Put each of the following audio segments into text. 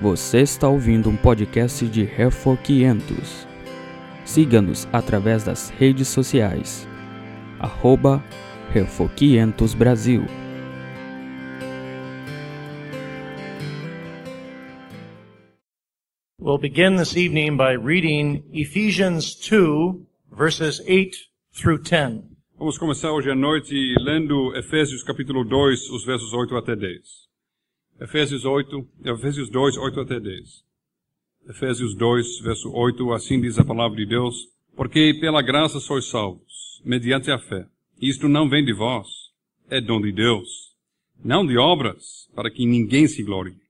Você está ouvindo um podcast de Refor 500. Siga-nos através das redes sociais. Arroba Refor 500 Brasil. We'll begin this evening by reading Ephesians 2, verses 8 through 10. Vamos começar hoje à noite lendo Efésios capítulo 2, os versos 8 até 10. Efésios 8, Efésios 2, 8 até 10. Efésios 2, verso 8, assim diz a palavra de Deus, porque pela graça sois salvos, mediante a fé. Isto não vem de vós, é dom de Deus, não de obras, para que ninguém se glorie.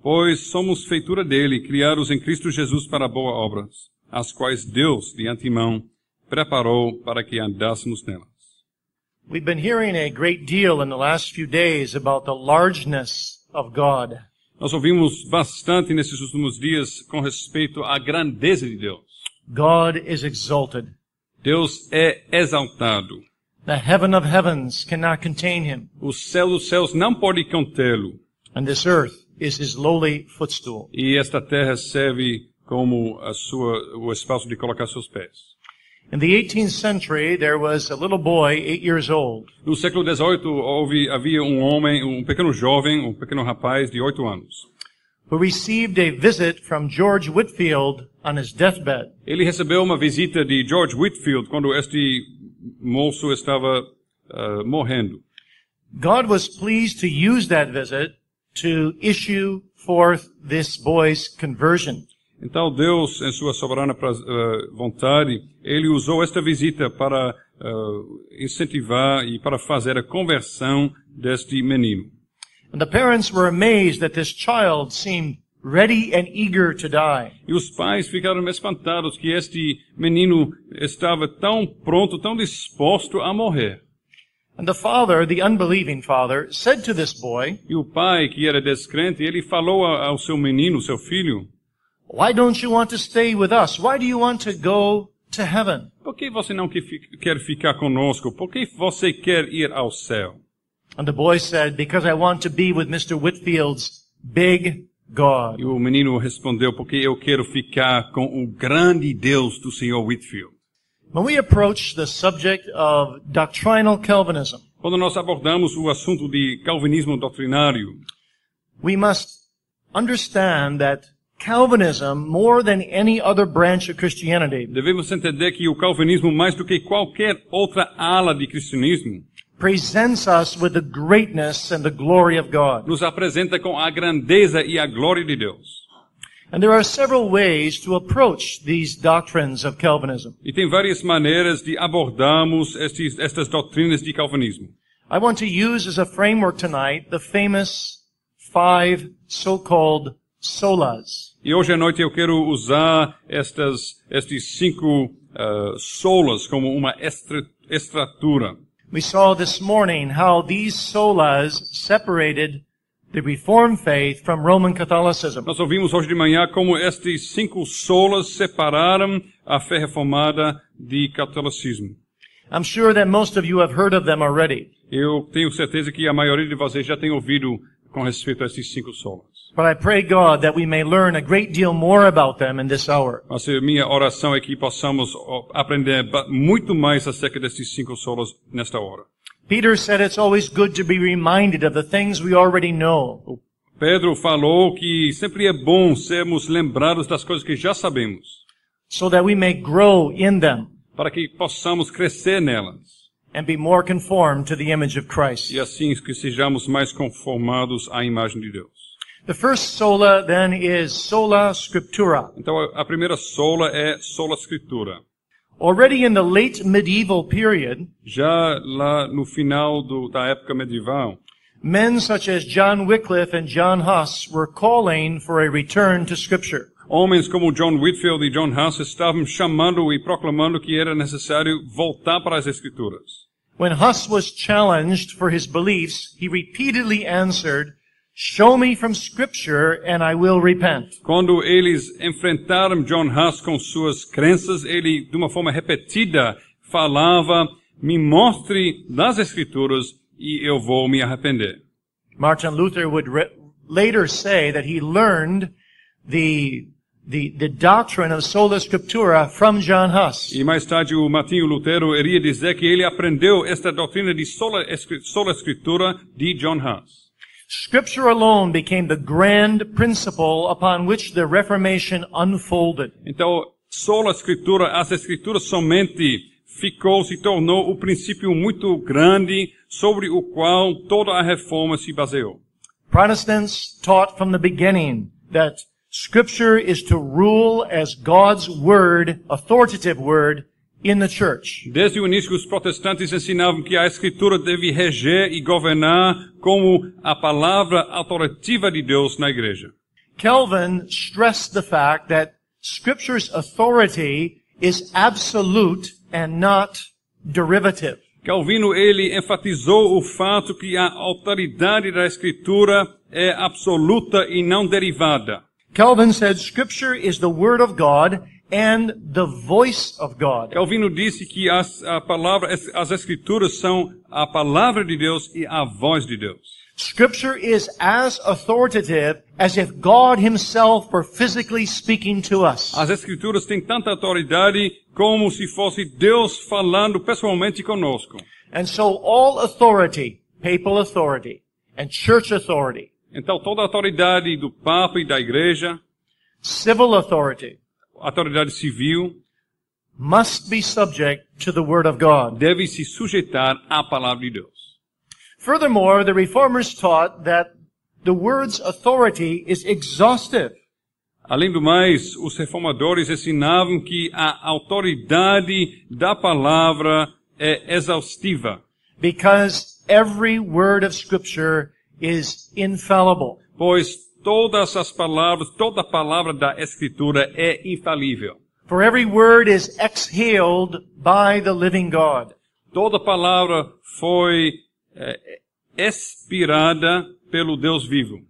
Pois somos feitura dele, criados em Cristo Jesus para boas obras, as quais Deus, de antemão, preparou para que andássemos nelas. We've been hearing a great deal in the last few days about the largeness of God. Nós ouvimos bastante nesses últimos dias com respeito à grandeza de Deus. God is exalted. Deus é exaltado. The heaven of heavens cannot contain him, O céu dos céus não pode contê-lo. and this earth is his lowly footstool. E esta terra serve como a sua, o espaço de colocar seus pés. In the 18th century, there was a little boy, eight years old, No século XVIII houve, havia um homem, um pequeno jovem, um pequeno rapaz de oito anos. who received a visit from George Whitfield on his deathbed. Ele recebeu uma visita de George Whitfield quando este moço estava ah, morrendo. God was pleased to use that visit to issue forth this boy's conversion. Então Deus, em sua soberana ah, vontade, ele usou esta visita para ah, incentivar e para fazer a conversão deste menino. And the parents were amazed that this child seemed ready and eager to die. E os pais ficaram espantados que este menino estava tão pronto, tão disposto a morrer. And the father, the unbelieving father, said to this boy, E o pai, que era descrente, ele falou ao seu menino, seu filho, Why don't you want to stay with us? Why do you want to go to heaven? por que você não quer ficar conosco? Por que você quer ir ao céu? And the boy said, Because I want to be with Mr. Whitfield's big God. E o menino respondeu, porque eu quero ficar com o grande Deus do Senhor Whitfield. When we approach the subject of doctrinal Calvinism, Quando nós abordamos o assunto de calvinismo doutrinário, we must understand that Calvinism, more than any other branch of Christianity, devemos entender que o calvinismo, mais do que qualquer outra ala de cristianismo, presents us with the greatness and the glory of God. nos apresenta com a grandeza e a glória de Deus. And there are several ways to approach these doctrines of Calvinism. E tem várias maneiras de abordarmos estes, estas doutrinas de calvinismo. I want to use as a framework tonight the famous five so-called solas. E hoje à noite eu quero usar estas, estes cinco ah, solas como uma estrutura. We saw this morning how these solas separated the Reformed faith from Roman Catholicism. Nós ouvimos hoje de manhã como estes cinco solas separaram a fé reformada de catolicismo. I'm sure that most of you have heard of them already, Eu tenho certeza que a maioria de vocês já tem ouvido com respeito a esses cinco solas. but I pray God that we may learn a great deal more about them in this hour. Mas a minha oração é que possamos aprender muito mais acerca desses cinco solas nesta hora. Peter said it's always good to be reminded of the things we already know. Pedro falou que sempre é bom sermos lembrados das coisas que já sabemos, so that we may grow in them para que possamos crescer nelas and be more conformed to the image of Christ. e assim que sejamos mais conformados à imagem de Deus. The first sola then is sola scriptura. Então a- primeira sola é sola escritura. Already in the late medieval period, Já lá no final do, da época medieval, men such as John Wycliffe and John Huss were calling for a return to scripture. Homens como John Whitfield e John Huss estavam chamando e proclamando que era necessário voltar para as escrituras. When Huss was challenged for his beliefs, he repeatedly answered, Show me from scripture and I will repent. Quando eles enfrentaram John Huss com suas crenças, ele, de uma forma repetida, falava, me mostre das escrituras e eu vou me arrepender. Martin Luther would later say that he learned the, the, the doctrine of sola scriptura from John Huss. E mais tarde o Martinho Lutero iria dizer que ele aprendeu esta doutrina de sola, sola escritura de John Huss. Scripture alone became the grand principle upon which the Reformation unfolded. Então, sola scriptura, as escrituras somente ficou, se tornou o princípio muito grande sobre o qual toda a reforma se baseou. Protestants taught from the beginning that Scripture is to rule as God's Word, authoritative Word, in the church. Desde o início, os protestantes ensinavam que a escritura deve reger e governar como a palavra autoritativa de Deus na igreja. Calvin stressed the fact that Scripture's authority is absolute and not derivative. Calvino, ele enfatizou o fato que a autoridade da escritura é absoluta e não derivada. Calvin said Scripture is the Word of God and the voice of God. Calvino disse que as, a palavra, as, as escrituras são a palavra de Deus e a voz de Deus. Scripture is as authoritative as if God Himself were physically speaking to us. As escrituras têm tanta autoridade como se fosse Deus falando pessoalmente conosco. And so all authority, papal authority, and church authority, Então toda a autoridade do Papa e da Igreja, civil authority, autoridade civil, must be subject to the Word of God. deve se sujeitar à palavra de Deus. Furthermore, the reformers taught that the Word's authority is exhaustive. Além do mais, os reformadores ensinavam que a autoridade da palavra é exaustiva, because every word of scripture is infallible. pois todas as palavras, toda palavra da Escritura é infalível. For every word is exhaled by the living God. Toda palavra foi é, expirada pelo Deus vivo.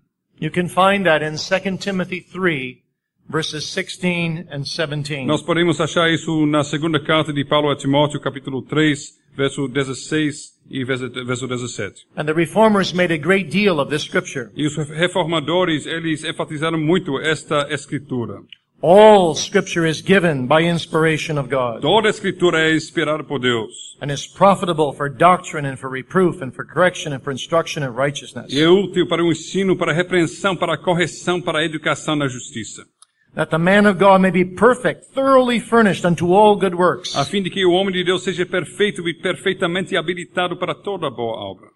You can find that in 2 Timothy 3 verses 16 and 17. Nós podemos achar isso na segunda carta de Paulo a Timóteo, capítulo 3, verso 16 e verso verso 17. And the reformers made a great deal of this scripture. E os reformadores, eles enfatizaram muito esta escritura. All scripture is given by inspiration of God Toda escritura é inspirada por Deus. and is profitable for doctrine and for reproof and for correction and for instruction in righteousness. E é útil para o ensino, para a repreensão, para a correção, para a educação na justiça. That the man of God may be perfect, thoroughly furnished unto all good works. A fim de que o homem de Deus seja perfeito e perfeitamente habilitado para toda boa obra.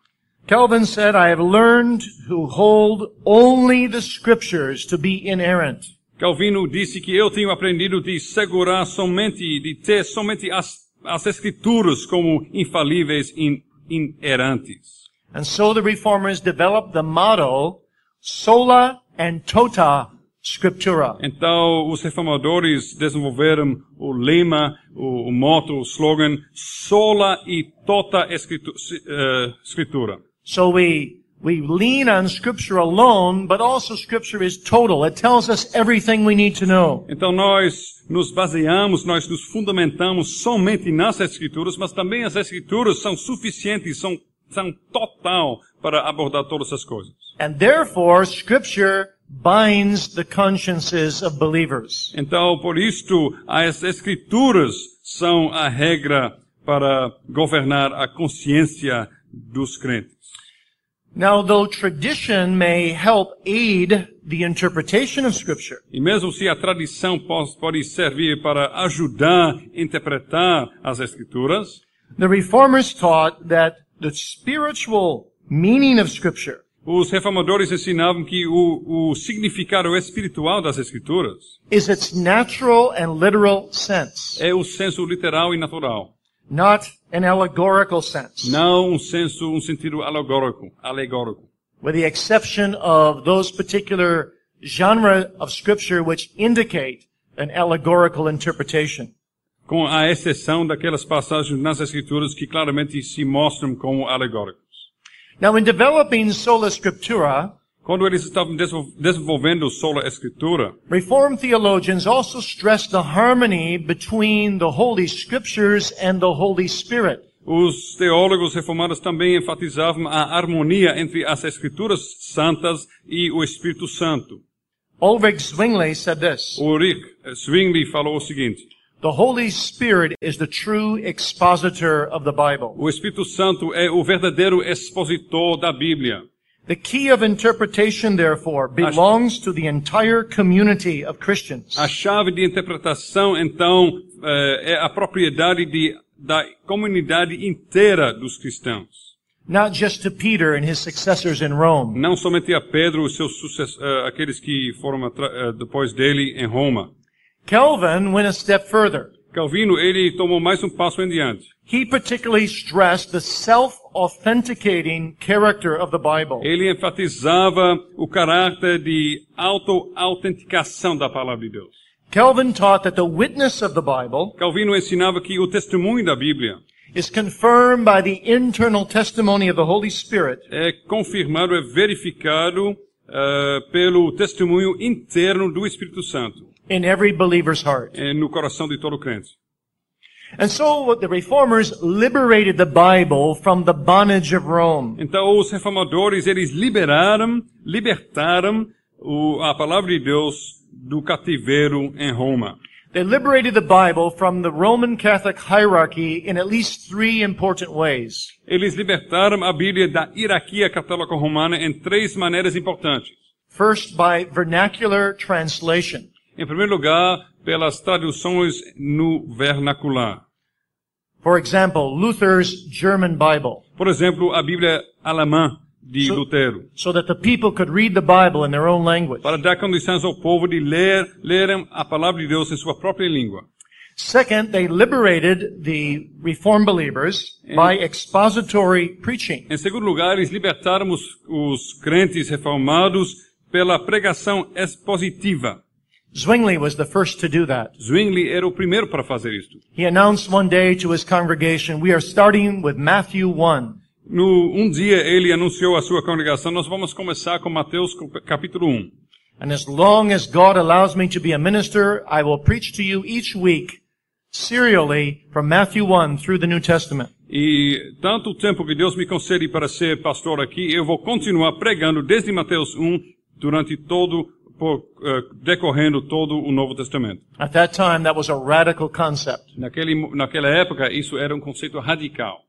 Calvin said, I have learned to hold only the scriptures to be inerrant. Calvino disse que eu tenho aprendido de segurar somente, de ter somente as, as escrituras como infalíveis e inerrantes. And so the reformers developed the motto, sola and tota scriptura. Então, os reformadores desenvolveram o lema, o, o motto, o slogan, sola e tota escritu, si- eh, escritura. So we, we lean on scripture alone, but also scripture is total. It tells us everything we need to know. Então nós nos baseamos, nós nos fundamentamos somente nas escrituras, mas também as escrituras são suficientes, são, são total para abordar todas as coisas. And therefore, scripture binds the consciences of believers. Então, por isto, as escrituras são a regra para governar a consciência dos crentes. Now, though tradition may help aid the interpretation of scripture, E mesmo se a tradição pos- pode servir para ajudar a interpretar as escrituras, the reformers taught that the spiritual meaning of scripture os reformadores ensinavam que o, o significado espiritual das escrituras is its natural and literal sense, é o senso literal e natural, not an allegorical sense, não um senso, um sentido alegórico, alegórico, with the exception of those particular genre of scripture which indicate an allegorical interpretation. com a exceção daquelas passagens nas escrituras que claramente se mostram como alegóricos. Now, in developing sola scriptura, Quando eles estavam desenvolvendo sola escritura, Reformed theologians also stress the harmony between the Holy Scriptures and the Holy Spirit. Os teólogos reformados também enfatizavam a harmonia entre as Escrituras Santas e o Espírito Santo. Ulrich Zwingli said this, Ulrich Zwingli falou o seguinte: The Holy Spirit is the true expositor of the Bible. o Espírito Santo é o verdadeiro expositor da Bíblia. The key of interpretation, therefore, belongs to the entire community of Christians. A chave de interpretação, então, eh, é a propriedade de, da comunidade inteira dos cristãos. Not just to Peter and his successors in Rome, Não somente a Pedro, os seus eh, aqueles que foram eh, depois dele em Roma. Calvin went a step further. Calvino, ele tomou mais um passo em diante. He particularly stressed the self-authenticating character of the Bible. Ele enfatizava o caráter de auto-autenticação da palavra de Deus. Calvin taught that the witness of the Bible Calvino ensinava que o testemunho da Bíblia is confirmed by the internal testimony of the Holy Spirit é confirmado, é verificado eh, pelo testemunho interno do Espírito Santo in every believer's heart. eh, no coração de todo crente. And so the reformers liberated the Bible from the bondage of Rome. Então os reformadores eles liberaram, libertaram o- a palavra de Deus do cativeiro em Roma. They liberated the Bible from the Roman Catholic hierarchy in at least three important ways. Eles libertaram a Bíblia da hierarquia católica romana em três maneiras importantes. First, by vernacular translation. Em primeiro lugar, pelas traduções no vernacular. For example, Luther's German Bible, Por exemplo, a Bíblia alemã de So- Lutero. so that the people could read the Bible in their own language. para dar condições ao povo de ler, lerem a palavra de Deus em sua própria língua. Second, they liberated the Reformed believers by expository preaching. Em segundo lugar, eles libertaram os, os crentes reformados pela pregação expositiva. Zwingli was the first to do that. Zwingli era o primeiro para fazer isto. He announced one day to his congregation, we are starting with Matthew 1. No, um dia ele anunciou à sua congregação, nós vamos começar com Mateus capítulo 1. And as long as God allows me to be a minister, I will preach to you each week serially from Matthew 1 through the New Testament. E tanto o tempo que Deus me concede para ser pastor aqui, eu vou continuar pregando desde Mateus 1 durante todo, por, eh, decorrendo todo o Novo Testamento. At that time, that was a radical concept. Naquele, naquela época, isso era um conceito radical.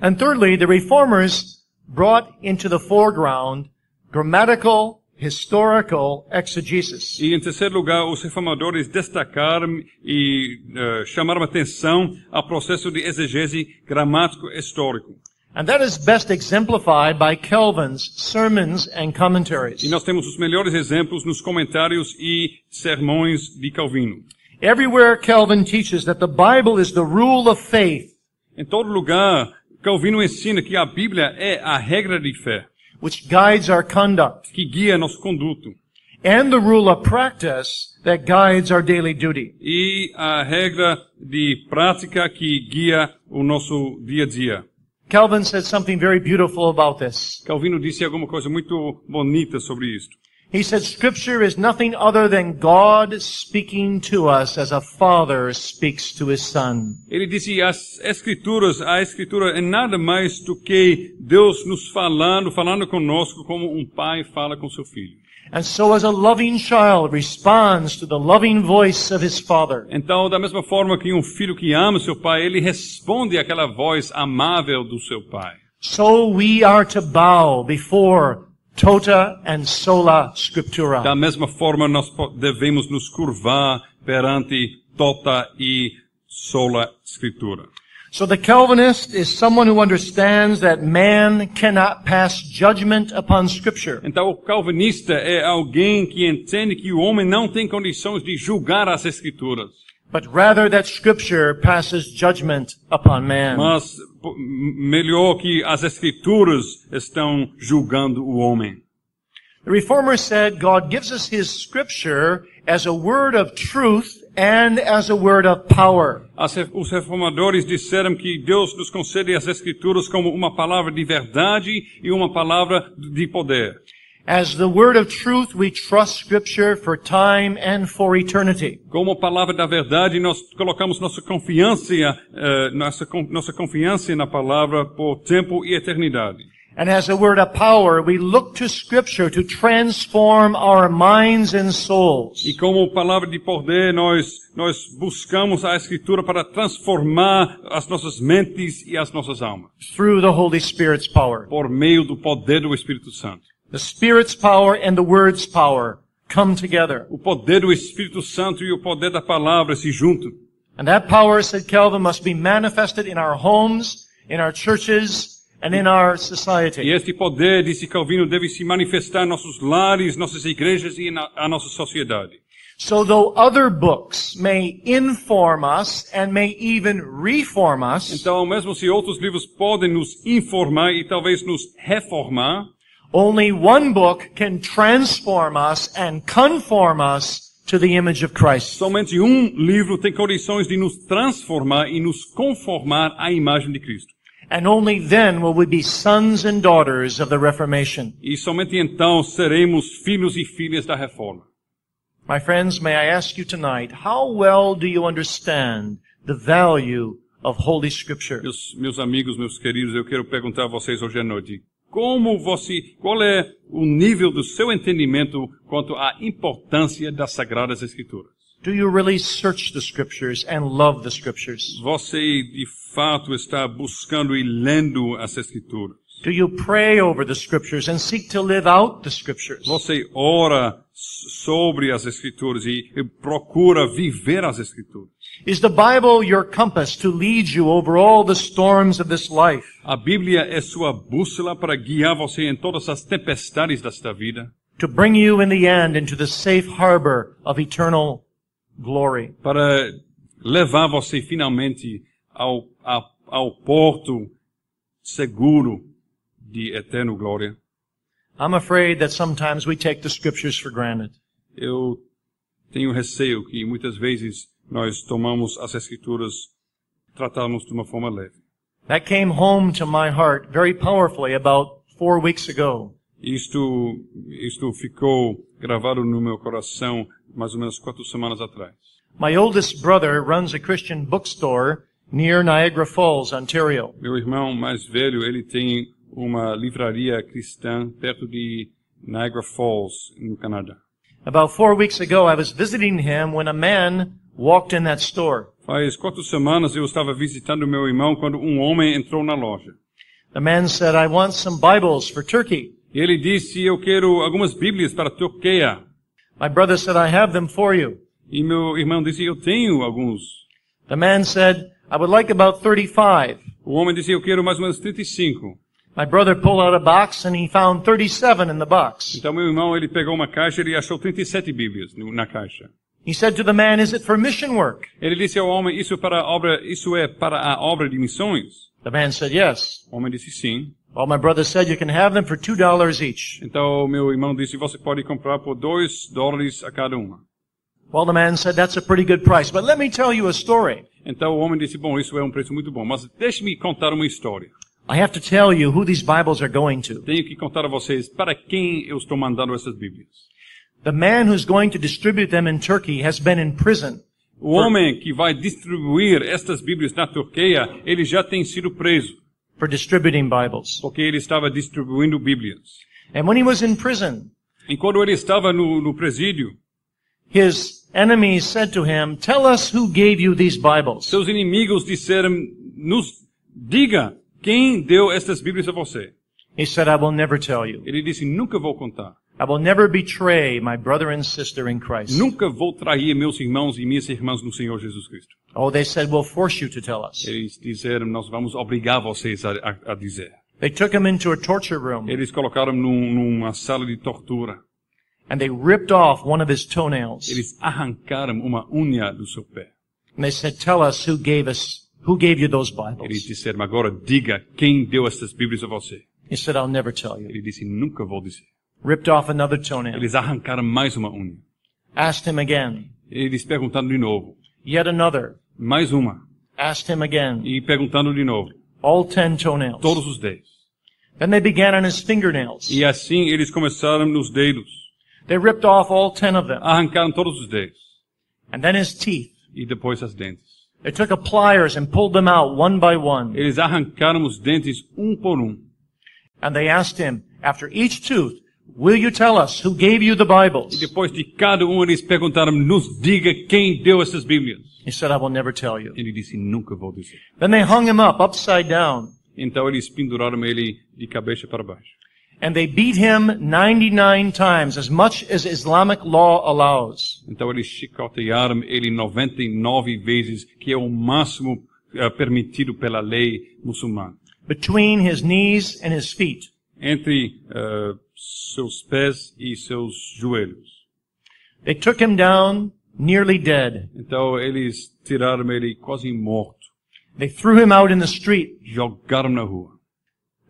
And thirdly, the reformers brought into the foreground grammatical, historical exegesis. E em terceiro lugar, os reformadores destacaram e eh, chamaram atenção ao processo de exegese gramático histórico. And that is best exemplified by Calvin's sermons and commentaries. E nós temos os melhores exemplos nos comentários e sermões de Calvino. Everywhere Calvin teaches that the Bible is the rule of faith, Em todo lugar, Calvino ensina que a Bíblia é a regra de fé, which guides our conduct, que guia nosso conduto, and the rule of practice that guides our daily duty. e a regra de prática que guia o nosso dia a dia. Calvin said something very beautiful about this. Calvino disse alguma coisa muito bonita sobre isto. He said scripture is nothing other than God speaking to us as a father speaks to his son. Ele disse, as escrituras, a escritura é nada mais do que Deus nos falando, falando conosco como um pai fala com seu filho. And so as a loving child responds to the loving voice of his father, Então, da mesma forma que um filho que ama seu pai, ele responde àquela voz amável do seu pai. so we are to bow before tota and sola scriptura. Da mesma forma, nós devemos nos curvar perante tota e sola escritura. So the Calvinist is someone who understands that man cannot pass judgment upon scripture. Então, o calvinista é alguém que entende que o homem não tem condições de julgar as escrituras, but rather that scripture passes judgment upon man. mas melhor que as escrituras estão julgando o homem. The reformer said God gives us his scripture as a word of truth and as a word of power. Os reformadores disseram que Deus nos concede as escrituras como uma palavra de verdade e uma palavra de poder. As the word of truth, we trust scripture for time and for eternity. Como palavra da verdade, nós colocamos nossa confiança, eh, nossa, nossa confiança na palavra por tempo e eternidade. And as a word of power, we look to scripture to transform our minds and souls. E como palavra de poder, nós, nós buscamos a Escritura para transformar as nossas mentes e as nossas almas. through the Holy Spirit's power. Por meio do poder do Espírito Santo. The Spirit's power and the Word's power come together. O poder do Espírito Santo e o poder da palavra se juntam. And that power, said Calvin, must be manifested in our homes, in our churches, and in our E este poder, disse Calvino, deve se manifestar em nossos lares, nossas igrejas e na a nossa sociedade. So though other books may inform us and may even reform us, Então, mesmo se outros livros podem nos informar e talvez nos reformar, only one book can transform us and conform us to the image of Christ. somente um livro tem condições de nos transformar e nos conformar à imagem de Cristo. And only then will we be sons and daughters of the Reformation. E somente então seremos filhos e filhas da reforma. My friends, may I ask you tonight, how well do you understand the value of Holy Scripture? Meus, meus amigos, meus queridos, eu quero perguntar a vocês hoje à noite. Como você, qual é o nível do seu entendimento quanto à importância das Sagradas Escrituras? Do you really search the Scriptures and love the Scriptures? Você, de fato, está buscando e lendo as Escrituras? Do you pray over the Scriptures and seek to live out the Scriptures? Você ora sobre as Escrituras e e procura viver as Escrituras? Is the Bible your compass to lead you over all the storms of this life? A Bíblia é sua bússola para guiar você em todas as tempestades desta vida, To bring you in the end into the safe harbor of eternal glory? para levar você finalmente ao, ao, ao porto seguro de eterno glória. I'm afraid that sometimes we take the Scriptures for granted. Eu tenho receio que muitas vezes nós tomamos as Escrituras, tratamos de uma forma leve. That came home to my heart very powerfully about four weeks ago. Isto, isto ficou gravado no meu coração mais ou menos quatro semanas atrás. My oldest brother runs a Christian bookstore near Niagara Falls, Ontario. Meu irmão mais velho, ele tem uma livraria cristã perto de Niagara Falls, no Canadá. About four weeks ago, I was visiting him when a man walked in that store. Faz quatro semanas eu estava visitando meu irmão quando um homem entrou na loja. The man said, I want some Bibles for Turkey. E ele disse, eu quero algumas Bíblias para Turquia. My brother said, I have them for you. E meu irmão disse, eu tenho alguns. The man said, I would like about 35. O homem disse, eu quero mais ou menos 35. My brother pulled out a box and he found 37 in the box. Então meu irmão, ele pegou uma caixa e achou 37 Bíblias na caixa. He said to the man, is it for mission work? Ele disse ao homem, isso, para a obra, isso é para a obra de missões? The man said, yes. O homem disse sim. Well, my brother said you can have them for $2 each. Então meu irmão disse, você pode comprar por dois dólares a cada uma. Well, the man said, that's a pretty good price. But let me tell you a story. Então o homem disse, bom, isso é um preço muito bom, mas deixe-me contar uma história. I have to tell you who these Bibles are going to. Tenho que contar a vocês para quem eu estou mandando essas Bíblias. The man who's going to distribute them in Turkey has been in prison. O homem que vai distribuir estas Bíblias na Turquia, ele já tem sido preso, for distributing Bibles. porque ele estava distribuindo Bíblias. And when he was in prison, E quando ele estava no, no presídio, his enemies said to him, tell us who gave you these Bibles. seus inimigos disseram, nos diga quem deu estas Bíblias a você. He said, I will never tell you. Ele disse, nunca vou contar. I will never betray my brother and sister in Christ. Nunca vou trair meus irmãos e minhas irmãs no Senhor Jesus Cristo. Oh, they said, we'll force you to tell us. Eles disseram, nós vamos obrigar vocês a, a, a dizer. They took him into a torture room Eles colocaram num, numa sala de tortura. and they ripped off one of his toenails. Eles arrancaram uma unha do seu pé. And they said, tell us who gave us, who gave you those Eles Bibles. disseram, agora diga quem deu estas Bíblias a você. He said, I'll never tell you. Ele disse, nunca vou dizer. Ripped off another toenail. Eles arrancaram mais uma unha. Asked him again. Eles perguntaram de novo. Yet another. Mais uma. Asked him again. E perguntando de novo. All ten toenails. Todos os dez. Then they began on his fingernails. E assim eles começaram nos dedos. They ripped off all ten of them. Arrancaram todos os dedos. And then his teeth. E depois as dentes. They took a pliers and pulled them out one by one. Eles arrancaram os dentes um por um. And they asked him, after each tooth, will you tell us who gave you the E Bibles? depois de cada um eles perguntaram, nos diga quem deu essas Bíblias. He said, I will never tell you. Ele disse, nunca vou dizer. Then they hung him up upside down Então eles penduraram ele de cabeça para baixo. and they beat him 99 times, as much as Islamic law allows. Então eles chicotearam ele 99 vezes, que é o máximo eh, permitido pela lei muçulmana. between his knees and his feet. Entre eh, seus pés e seus joelhos. They took him down nearly dead. Então eles tiraram ele quase morto. They threw him out in the street. Jogaram na rua.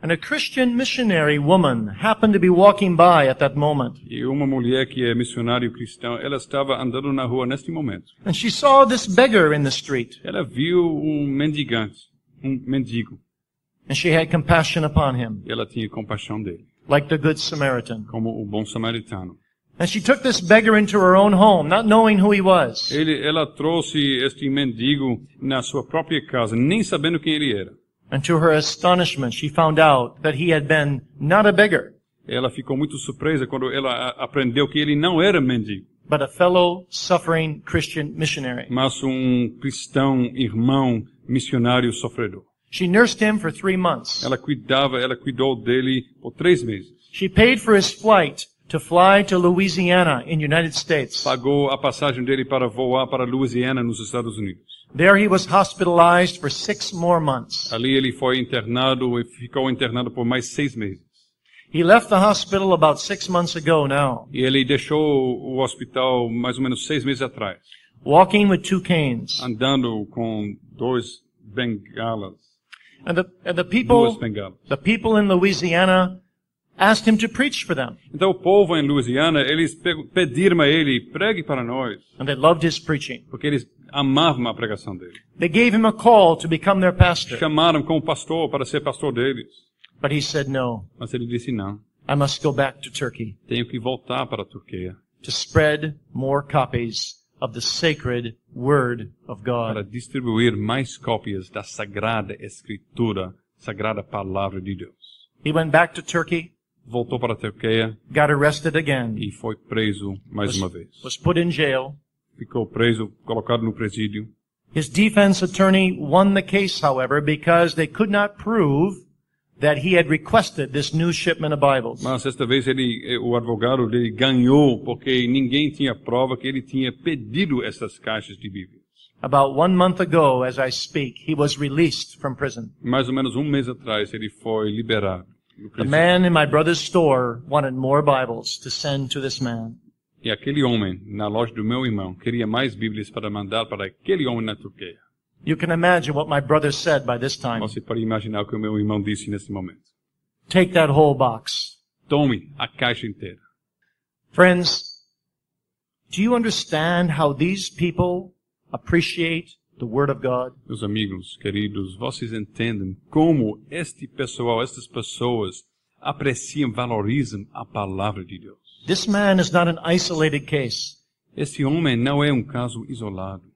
And a Christian missionary woman happened to be walking by at that moment. E uma mulher que é missionário cristão, ela estava andando na rua neste momento. And she saw this beggar in the street. Ela viu um mendigante, um mendigo. And she had compassion upon him, E ela tinha compaixão dele, like the Good Samaritan. como o bom samaritano. And she took this beggar into her own home, not knowing who he was. Ele, ela trouxe este mendigo na sua própria casa, nem sabendo quem ele era. And to her astonishment, she found out that he had been not a beggar, Ela ficou muito surpresa quando ela a- aprendeu que ele não era mendigo, but a fellow suffering Christian missionary. mas um cristão, irmão, missionário sofredor. She nursed him for three months. Ela cuidava, ela cuidou dele por três meses. She paid for his flight to fly to Louisiana in United States. Pagou a passagem dele para voar para Louisiana, nos Estados Unidos. There he was hospitalized for six more months. Ali ele foi internado e ficou internado por mais seis meses. He left the hospital about six months ago now, E ele deixou o hospital mais ou menos seis meses atrás, walking with two canes. andando com dois bengalas, And the, and the people, the people in Louisiana asked him to preach for them. Então o povo em Louisiana, eles pe- pediram a ele, pregue para nós, And they loved his preaching. porque eles amavam a pregação dele. They gave him a call to become their pastor. Chamaram como pastor para ser pastor deles. But he said, no, Mas ele disse não, I must go back to Turkey tenho que voltar para a Turquia to spread more copies of the sacred word of God. para distribuir mais cópias da Sagrada Escritura, Sagrada Palavra de Deus. He went back to Turkey, Voltou para a Turquia got arrested again, e foi preso mais uma vez. was put in jail. Ficou preso, colocado no presídio. His defense attorney won the case, however, because they could not prove that he had requested this new shipment of Bibles. Mas esta vez ele, eh, o advogado dele ganhou porque ninguém tinha prova que ele tinha pedido essas caixas de Bíblia. About one month ago, as I speak, he was released from prison. Mais ou menos um mês atrás ele foi liberado. do The man in my brother's store wanted more Bibles to send to this man. E aquele homem, na loja do meu irmão, queria mais Bíblias para mandar para aquele homem na Turquia. You can imagine what my brother said by this time. Você pode imaginar o que o meu irmão disse nesse momento. Take that whole box. Tome a caixa inteira. Friends, do you understand how these people appreciate the Word of God? Meus amigos, queridos, vocês entendem como este pessoal, estas pessoas apreciam, valorizam a palavra de Deus. This man is not an isolated case. Este homem não é um caso isolado.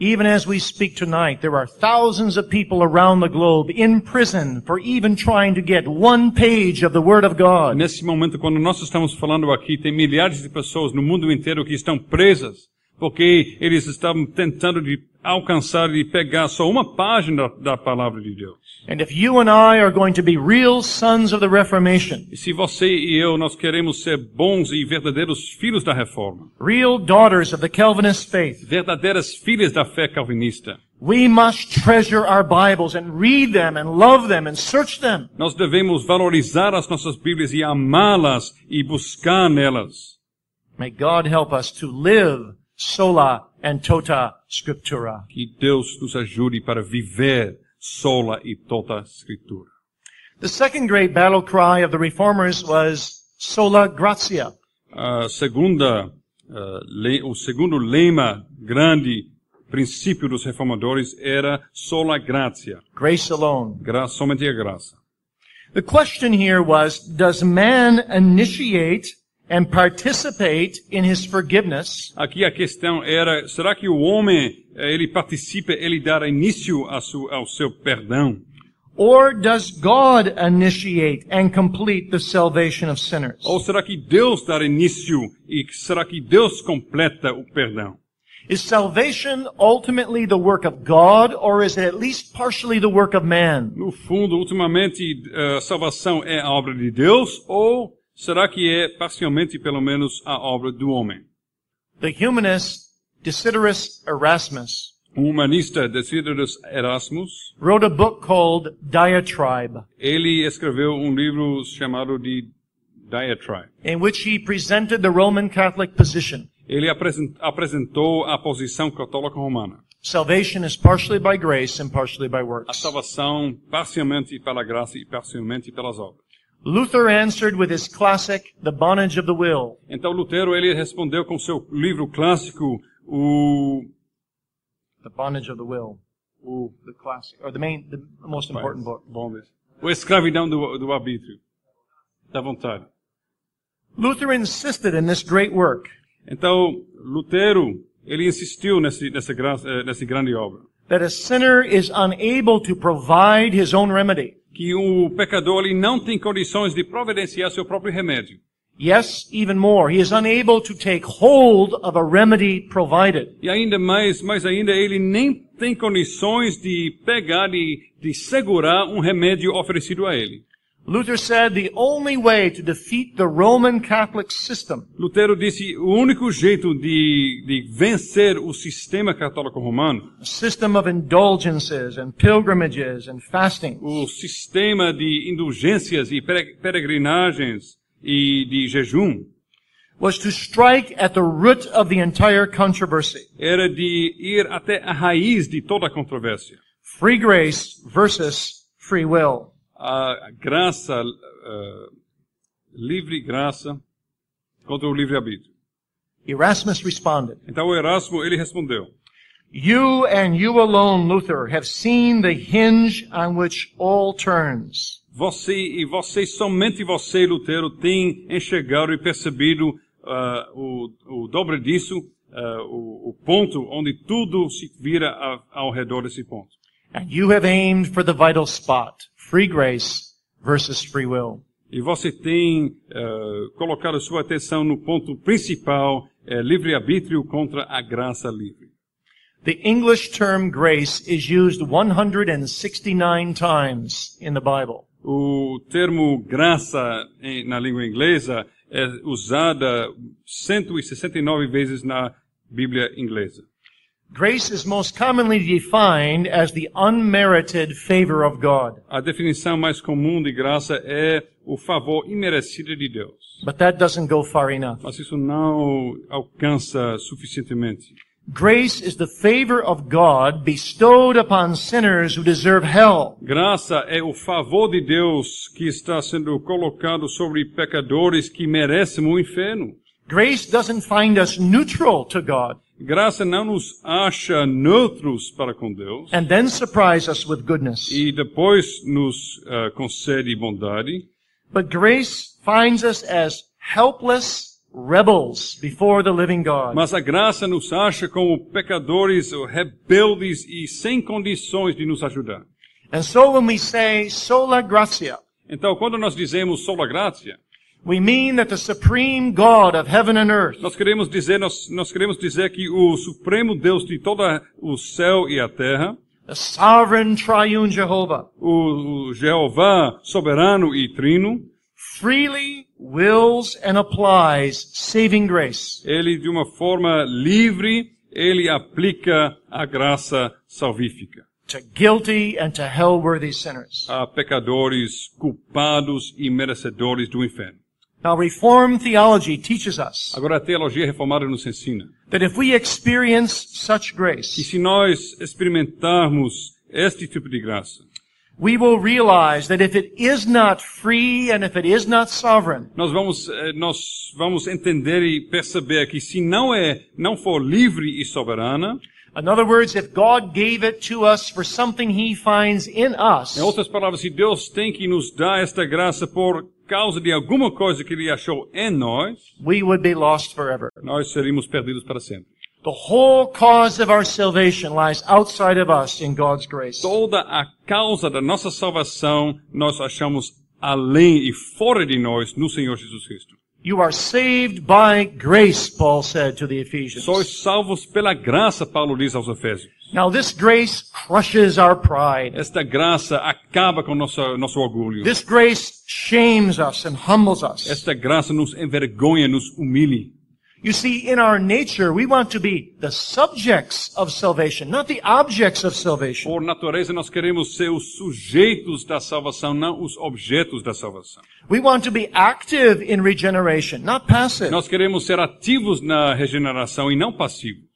Even as we speak tonight, there are thousands of people around the globe in prison for even trying to get one page of the Word of God. Nesse momento, quando nós estamos falando aqui, tem milhares de pessoas no mundo inteiro que estão presas porque eles estavam tentando de alcançar e pegar só uma página da, palavra de Deus. And if you and I are going to be real sons of the Reformation, E se você e eu nós queremos ser bons e verdadeiros filhos da reforma, real daughters of the Calvinist faith, verdadeiras filhas da fé calvinista, we must treasure our Bibles and read them and love them and search them. nós devemos valorizar as nossas Bíblias e amá-las e buscar nelas. May God help us to live sola and tota scriptura. Que Deus nos ajude para viver sola e toda a escritura. The second great battle cry of the reformers was sola gratia. A segunda, ah, le- o segundo lema grande, princípio dos reformadores era sola gratia, Grace alone. gra somente a graça. The question here was, does man initiate and participate in his forgiveness, Aqui a questão era, será que o homem, eh, ele participa, ele dará início ao seu perdão? or does God initiate and complete the salvation of sinners? Ou será que Deus dará início e será que Deus completa o perdão? Is salvation ultimately the work of God, or is it at least partially the work of man? No fundo, ultimamente, a salvação é a obra de Deus ou será que é parcialmente, pelo menos, a obra do homem? The humanist Desiderius Erasmus O humanista Desiderius Erasmus, wrote a book called Diatribe, ele escreveu um livro chamado de Diatribe. in which he presented the Roman Catholic position. Ele apresen- apresentou a posição católica romana. Salvation is partially by grace and partially by A works. salvação parcialmente pela graça e parcialmente pelas obras. Luther answered with his classic, The Bondage of the Will. Então Lutero ele respondeu com seu livro clássico o The Bondage of the Will. o The classic, or the main, the most important book. Mesmo. O escravidão do, do arbítrio, da vontade. Luther insisted in this great work Então Lutero ele insistiu nesse, nessa, gra- eh, nessa grande obra that a sinner is unable to provide his own remedy. Que o pecador ele não tem condições de providenciar seu próprio remédio. Yes, even more, he is unable to take hold of a remedy provided. E ainda mais, mais ainda, ele nem tem condições de pegar, de, de segurar um remédio oferecido a ele. Luther said the only way to defeat the Roman Catholic system Lutero disse o único jeito de, de vencer o sistema católico romano, system of indulgences and pilgrimages and fasting, o sistema de indulgências e pere- peregrinagens e de jejum, was to strike at the root of the entire controversy. era de ir até a raiz de toda a controvérsia. Free grace versus free will. A graça, eh, livre graça contra o livre-arbítrio. Erasmus responded, Então Erasmo, ele respondeu, You and you alone, Luther, have seen the hinge on which all turns. Você e você, somente você, Lutero, tem enxergado e percebido ah, o, o dobre disso, ah, o, o ponto onde tudo se vira a- ao redor desse ponto. And you have aimed for the vital spot. Free grace versus free will. E você tem ah, colocado sua atenção no ponto principal, é livre-arbítrio contra a graça livre. The English term grace is used 169 times in the Bible. O termo graça na língua inglesa é usada 169 vezes na Bíblia inglesa. Grace is most commonly defined as the unmerited favor of God. A definição mais comum de graça é o favor imerecido de Deus. But that doesn't go far enough. Mas isso não alcança suficientemente. Grace is the favor of God bestowed upon sinners who deserve hell. Graça é o favor de Deus que está sendo colocado sobre pecadores que merecem o inferno. Grace doesn't find us neutral to God Graça não nos acha neutros para com Deus and then surprise us with goodness. e depois nos ah, concede bondade. But grace finds us as helpless rebels before the living God. Mas a graça nos acha como pecadores ou rebeldes e sem condições de nos ajudar. And so when we say sola gratia, Então, quando nós dizemos sola gratia, we mean that the supreme God of heaven and earth nós queremos dizer, nós, nós queremos dizer que o supremo Deus de todo o céu e a terra, the sovereign triune Jehovah, o, o Jeová soberano e trino, freely wills and applies saving grace ele de uma forma livre, ele aplica a graça salvífica to guilty and to hell-worthy sinners. a pecadores culpados e merecedores do inferno. Now, Reformed theology teaches us Agora a teologia reformada nos ensina that if we experience such que grace, se nós experimentarmos este tipo de graça, we will realize that if it is not free and if it is not sovereign, nós vamos eh, nós vamos entender e perceber que se não é não for livre e soberana, In other words, if God gave it to us for something he finds in us, Em outras palavras, se Deus tem que nos dar esta graça por causa de alguma coisa que Ele achou em nós, we would be lost forever. nós seríamos perdidos para sempre. The whole cause of our salvation lies outside of us in God's grace. Toda a causa da nossa salvação nós achamos além e fora de nós no Senhor Jesus Cristo. You are saved by grace, Paul said to the Ephesians. Sois salvos pela graça, Paulo diz aos Efésios. Now this grace crushes our pride. Esta graça acaba com nosso, nosso orgulho. This grace shames us and humbles us. Esta graça nos envergonha, nos humilha. You see, in our nature, we want to be the subjects of salvation, not the objects of salvation. Por natureza, nós queremos ser os sujeitos da salvação, não os objetos da salvação. We want to be active in regeneration, not passive. Nós queremos ser ativos na regeneração e não passivos.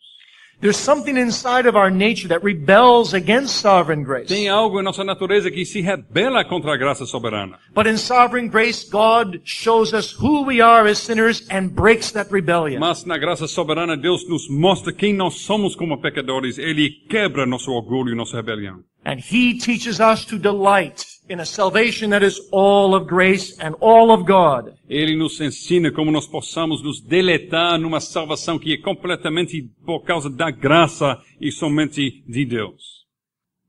Tem algo em nossa natureza que se rebela contra a graça soberana. But in sovereign grace, God shows us who we are as sinners and breaks that rebellion. Mas na graça soberana, Deus nos mostra quem nós somos como pecadores. Ele quebra nosso orgulho e nossa rebelião. And He teaches us to delight in a salvation that is all of grace and all of God. Ele nos ensina como nós possamos nos deletar numa salvação que é completamente por causa da graça e somente de Deus.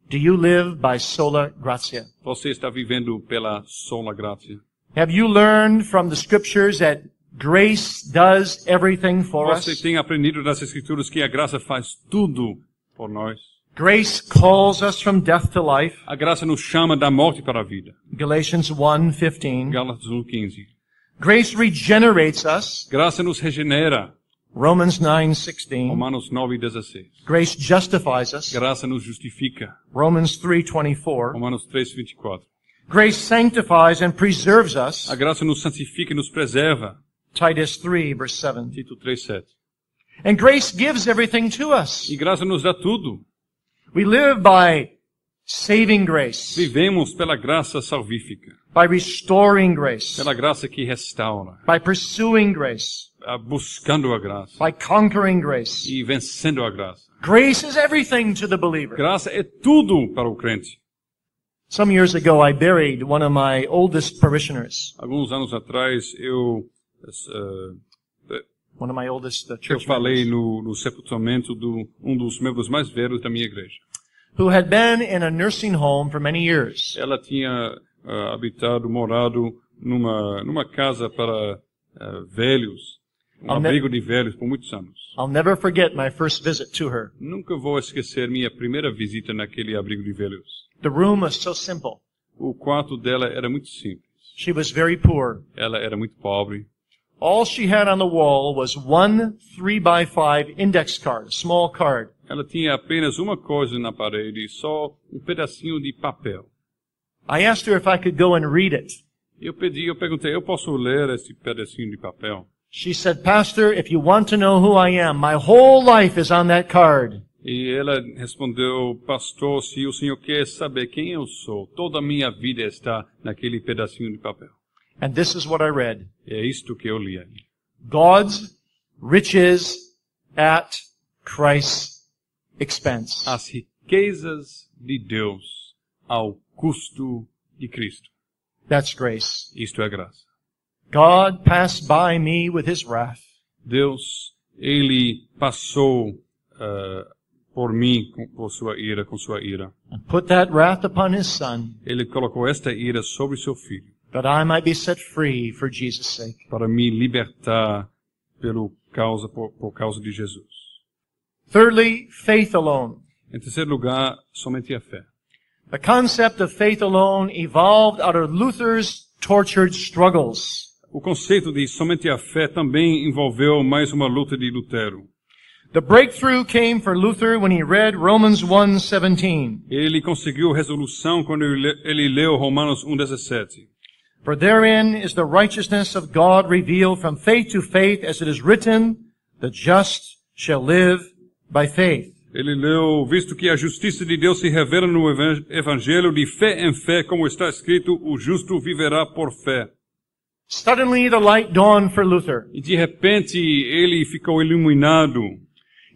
Do you live by sola gratia? Você está vivendo pela sola graça. Have you learned from the scriptures that grace does everything for Você us? tem aprendido das Escrituras que a graça faz tudo por nós. Grace calls us from death to life. A graça nos chama da morte para a vida. Galatians 1:15. Gálatas 1:15. Grace regenerates us. Graça nos regenera. Romans 9:16. Romanos 9:16. Grace justifies us. Graça nos justifica. Romans 3:24. Romanos 3:24. Grace sanctifies and preserves us. A graça nos santifica e nos preserva. Titus 3 verse 7. Tito 3:7. And grace gives everything to us. E graça nos dá tudo. We live by saving grace, Vivemos pela graça salvífica, by restoring grace, pela graça que restaura, by pursuing grace, ah, buscando a graça by conquering grace. e vencendo a graça. Grace is everything to the believer. Graça é tudo para o crente. Some years ago, I buried one of my oldest parishioners, Alguns anos atrás eu uh, eu church falei no, no sepultamento de um dos membros mais velhos da minha igreja. who had been in a nursing home for many years. Ela tinha ah, habitado, morado numa numa casa para ah, velhos, um I'll abrigo de velhos por muitos anos. I'll never forget my first visit to her. Nunca vou esquecer minha primeira visita naquele abrigo de velhos. The room was so simple. O quarto dela era muito simples. She was very poor. Ela era muito pobre. All she had on the wall was one three by five index card, a small card. Ela tinha apenas uma coisa na parede, só um pedacinho de papel. I asked her if I could go and read it. Eu pedi, eu perguntei, eu posso ler esse pedacinho de papel? She said, Pastor, if you want to know who I am, my whole life is on that card. E ela respondeu, pastor, se o senhor quer saber quem eu sou, toda a minha vida está naquele pedacinho de papel. And this is what I read. É isto que eu li. God's riches at Christ's expense. As riquezas de Deus ao custo de Cristo. That's grace. Isto é graça. God passed by me with his wrath. Deus, Ele passou ah, por mim com, por sua ira, com sua ira. and put that wrath upon his son, Ele colocou esta ira sobre seu filho that I might be set free for Jesus' sake. para me libertar pelo causa por, por causa de Jesus. Thirdly, faith alone. Em terceiro lugar, somente a fé. The concept of faith alone evolved out of Luther's tortured struggles. O conceito de somente a fé também envolveu mais uma luta de Lutero. The breakthrough came for Luther when he read Romans 1:17. Ele conseguiu resolução quando ele le- ele leu Romanos 1:17. For therein is the righteousness of God revealed from faith to faith, as it is written, the just shall live by faith. Ele leu, visto que a justiça de Deus se revela no evangelho de fé em fé, como está escrito, o justo viverá por fé. Suddenly the light dawned for Luther. E de repente ele ficou iluminado.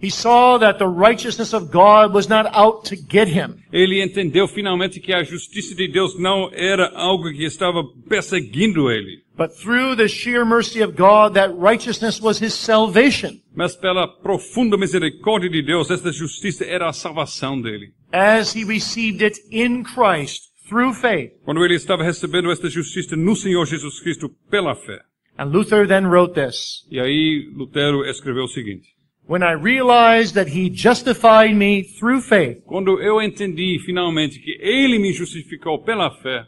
He saw that the righteousness of God was not out to get him. Ele entendeu finalmente que a justiça de Deus não era algo que estava perseguindo ele, But through the sheer mercy of God, that righteousness was his salvation. mas pela profunda misericórdia de Deus, esta justiça era a salvação dele. As he received it in Christ through faith. Quando ele estava recebendo esta justiça no Senhor Jesus Cristo pela fé. And Luther then wrote this. E aí Lutero escreveu o seguinte: When I realized that he justified me through faith, Quando eu entendi finalmente que ele me justificou pela fé,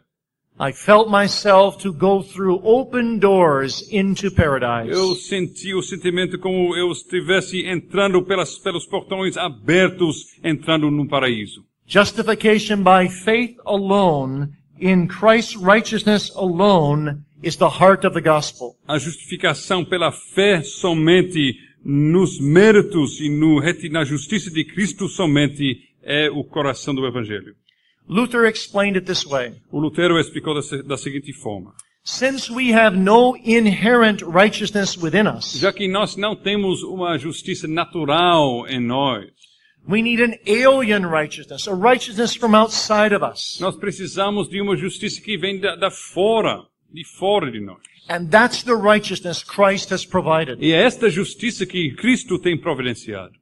I felt myself to go through open doors into paradise. eu senti o sentimento como eu estivesse entrando pelas, pelos portões abertos, entrando no paraíso. Justification by faith alone, in Christ's righteousness alone, is the heart of the gospel. A justificação pela fé somente nos méritos e no, na justiça de Cristo somente é o coração do Evangelho. Luther explained it this way. O Lutero explicou da, da seguinte forma. Since we have no inherent righteousness within us, Já que nós não temos uma justiça natural em nós, we need an alien righteousness, a righteousness from outside of us. nós precisamos de uma justiça que vem da, da fora, de fora de nós. And that's the righteousness Christ has provided. E é esta justiça que Cristo tem providenciado.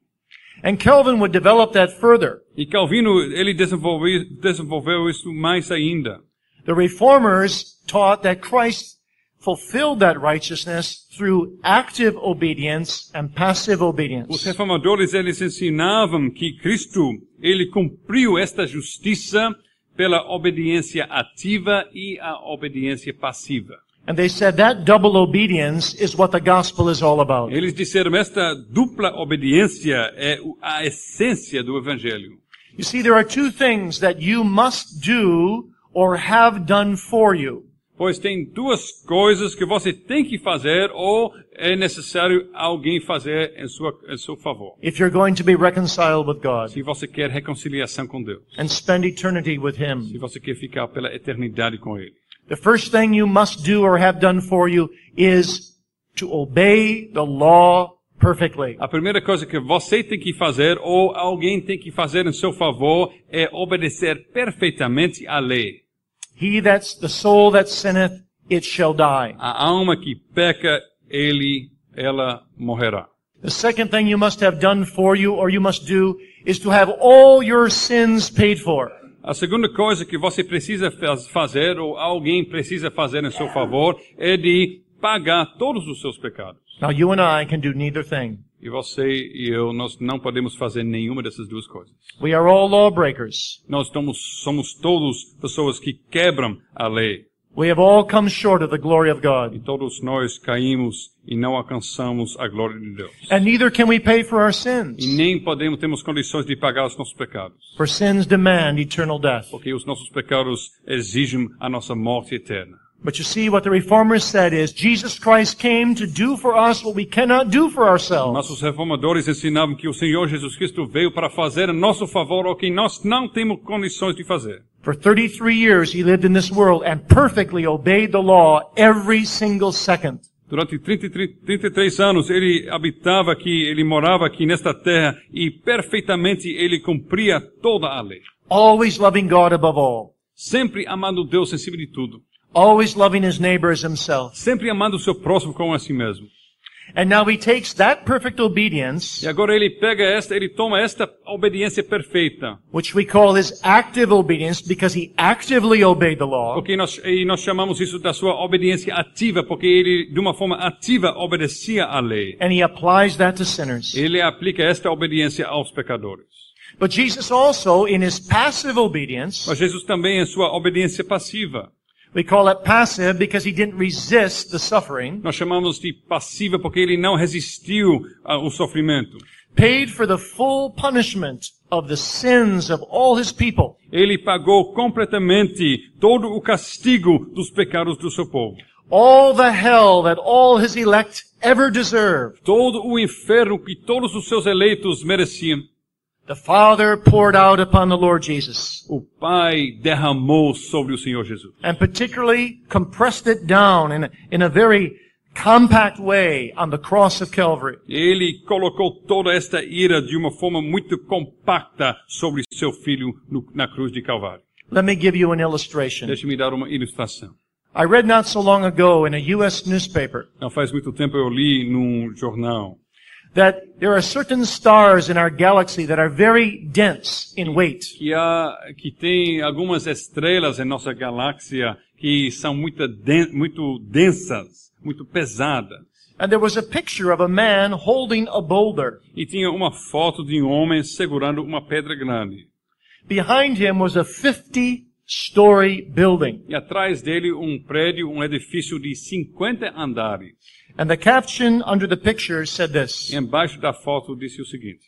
And Calvin would develop that further. E Calvino, ele desenvolveu, desenvolveu isso mais ainda. The reformers taught that Christ fulfilled that righteousness through active obedience and passive Os obedience. reformadores, eles ensinavam que Cristo, ele cumpriu esta justiça pela obediência ativa e a obediência passiva. And they said that double obedience is what the gospel is all about. Eles disseram, esta dupla obediência é a essência do Evangelho. You see, there are two things that you must do or have done for you. Pois tem duas coisas que você tem que fazer ou é necessário alguém fazer em, sua, em seu favor. if you're going to be reconciled with God Se você quer reconciliação com Deus. and spend eternity with Se Him. você quer ficar pela eternidade com Ele. The first thing you must do or have done for you is to obey the law perfectly. A primeira coisa que você tem que fazer ou alguém tem que fazer em seu favor é obedecer perfeitamente à lei. He that's the soul that sinneth, it shall die. A alma que peca, ele, ela morrerá. The second thing you must have done for you or you must do is to have all your sins paid for. A segunda coisa que você precisa faz- fazer ou alguém precisa fazer em seu favor é de pagar todos os seus pecados. Now you and I can do neither thing. E você e eu, nós não podemos fazer nenhuma dessas duas coisas. We are all lawbreakers. Nós somos, somos todos pessoas que quebram a lei. We have all come short of the glory of E God. todos nós caímos e não alcançamos a glória de Deus. And neither can we pay for our E sins. nem podemos, temos condições de pagar os nossos pecados. For sins demand eternal death. Porque os nossos pecados exigem a nossa morte eterna. But you see, what the reformers said is, Jesus Christ came to do for us what we cannot do for ourselves. Nossos reformadores ensinavam que o Senhor Jesus Cristo veio para fazer em nosso favor o que nós não temos condições de fazer. For 33 years, he lived in this world and perfectly obeyed the law every single second. Durante 30, 33 anos ele habitava aqui, ele morava aqui nesta terra e perfeitamente ele cumpria toda a lei. Always loving God above all. Sempre amando Deus em cima de tudo. Always loving his neighbor as himself. Sempre amando o seu próximo como a si mesmo. And now he takes that perfect obedience, E agora ele pega esta, ele toma esta obediência perfeita. which we call his active obedience because he actively obeyed the law, Porque nós, e nós chamamos isso da sua obediência ativa, porque ele, de uma forma ativa, obedecia à lei. and he applies that to sinners. Ele aplica esta obediência aos pecadores. But Jesus also, in his passive obedience, Mas Jesus também, em sua obediência passiva, we call it passive because he didn't resist the suffering, nós chamamos de passiva porque ele não resistiu ao sofrimento. paid for the full punishment of the sins of all his people. Ele pagou completamente todo o castigo dos pecados do seu povo. All the hell that all his elect ever deserved. Todo o inferno que todos os seus eleitos mereciam. The Father poured out upon the Lord Jesus. O Pai derramou sobre o Senhor Jesus. and particularly compressed it down in a, in a very compact way on the cross of Calvary. Ele colocou toda esta ira de uma forma muito compacta sobre seu filho no- na cruz de Calvário. Let me give you an illustration. Deixe-me dar uma ilustração. I read not so long ago in a U.S. newspaper Não faz muito tempo eu li num jornal that there are certain stars in our galaxy that are very dense in weight. que há que tem algumas estrelas em nossa galáxia que são muito, den- muito densas, muito pesadas. And there was a picture of a man holding a boulder. E tinha uma foto de um homem segurando uma pedra grande. Behind him was a 50 story building. E atrás dele um prédio, um edifício de 50 andares. And the caption under the picture said this, E embaixo da foto disse o seguinte: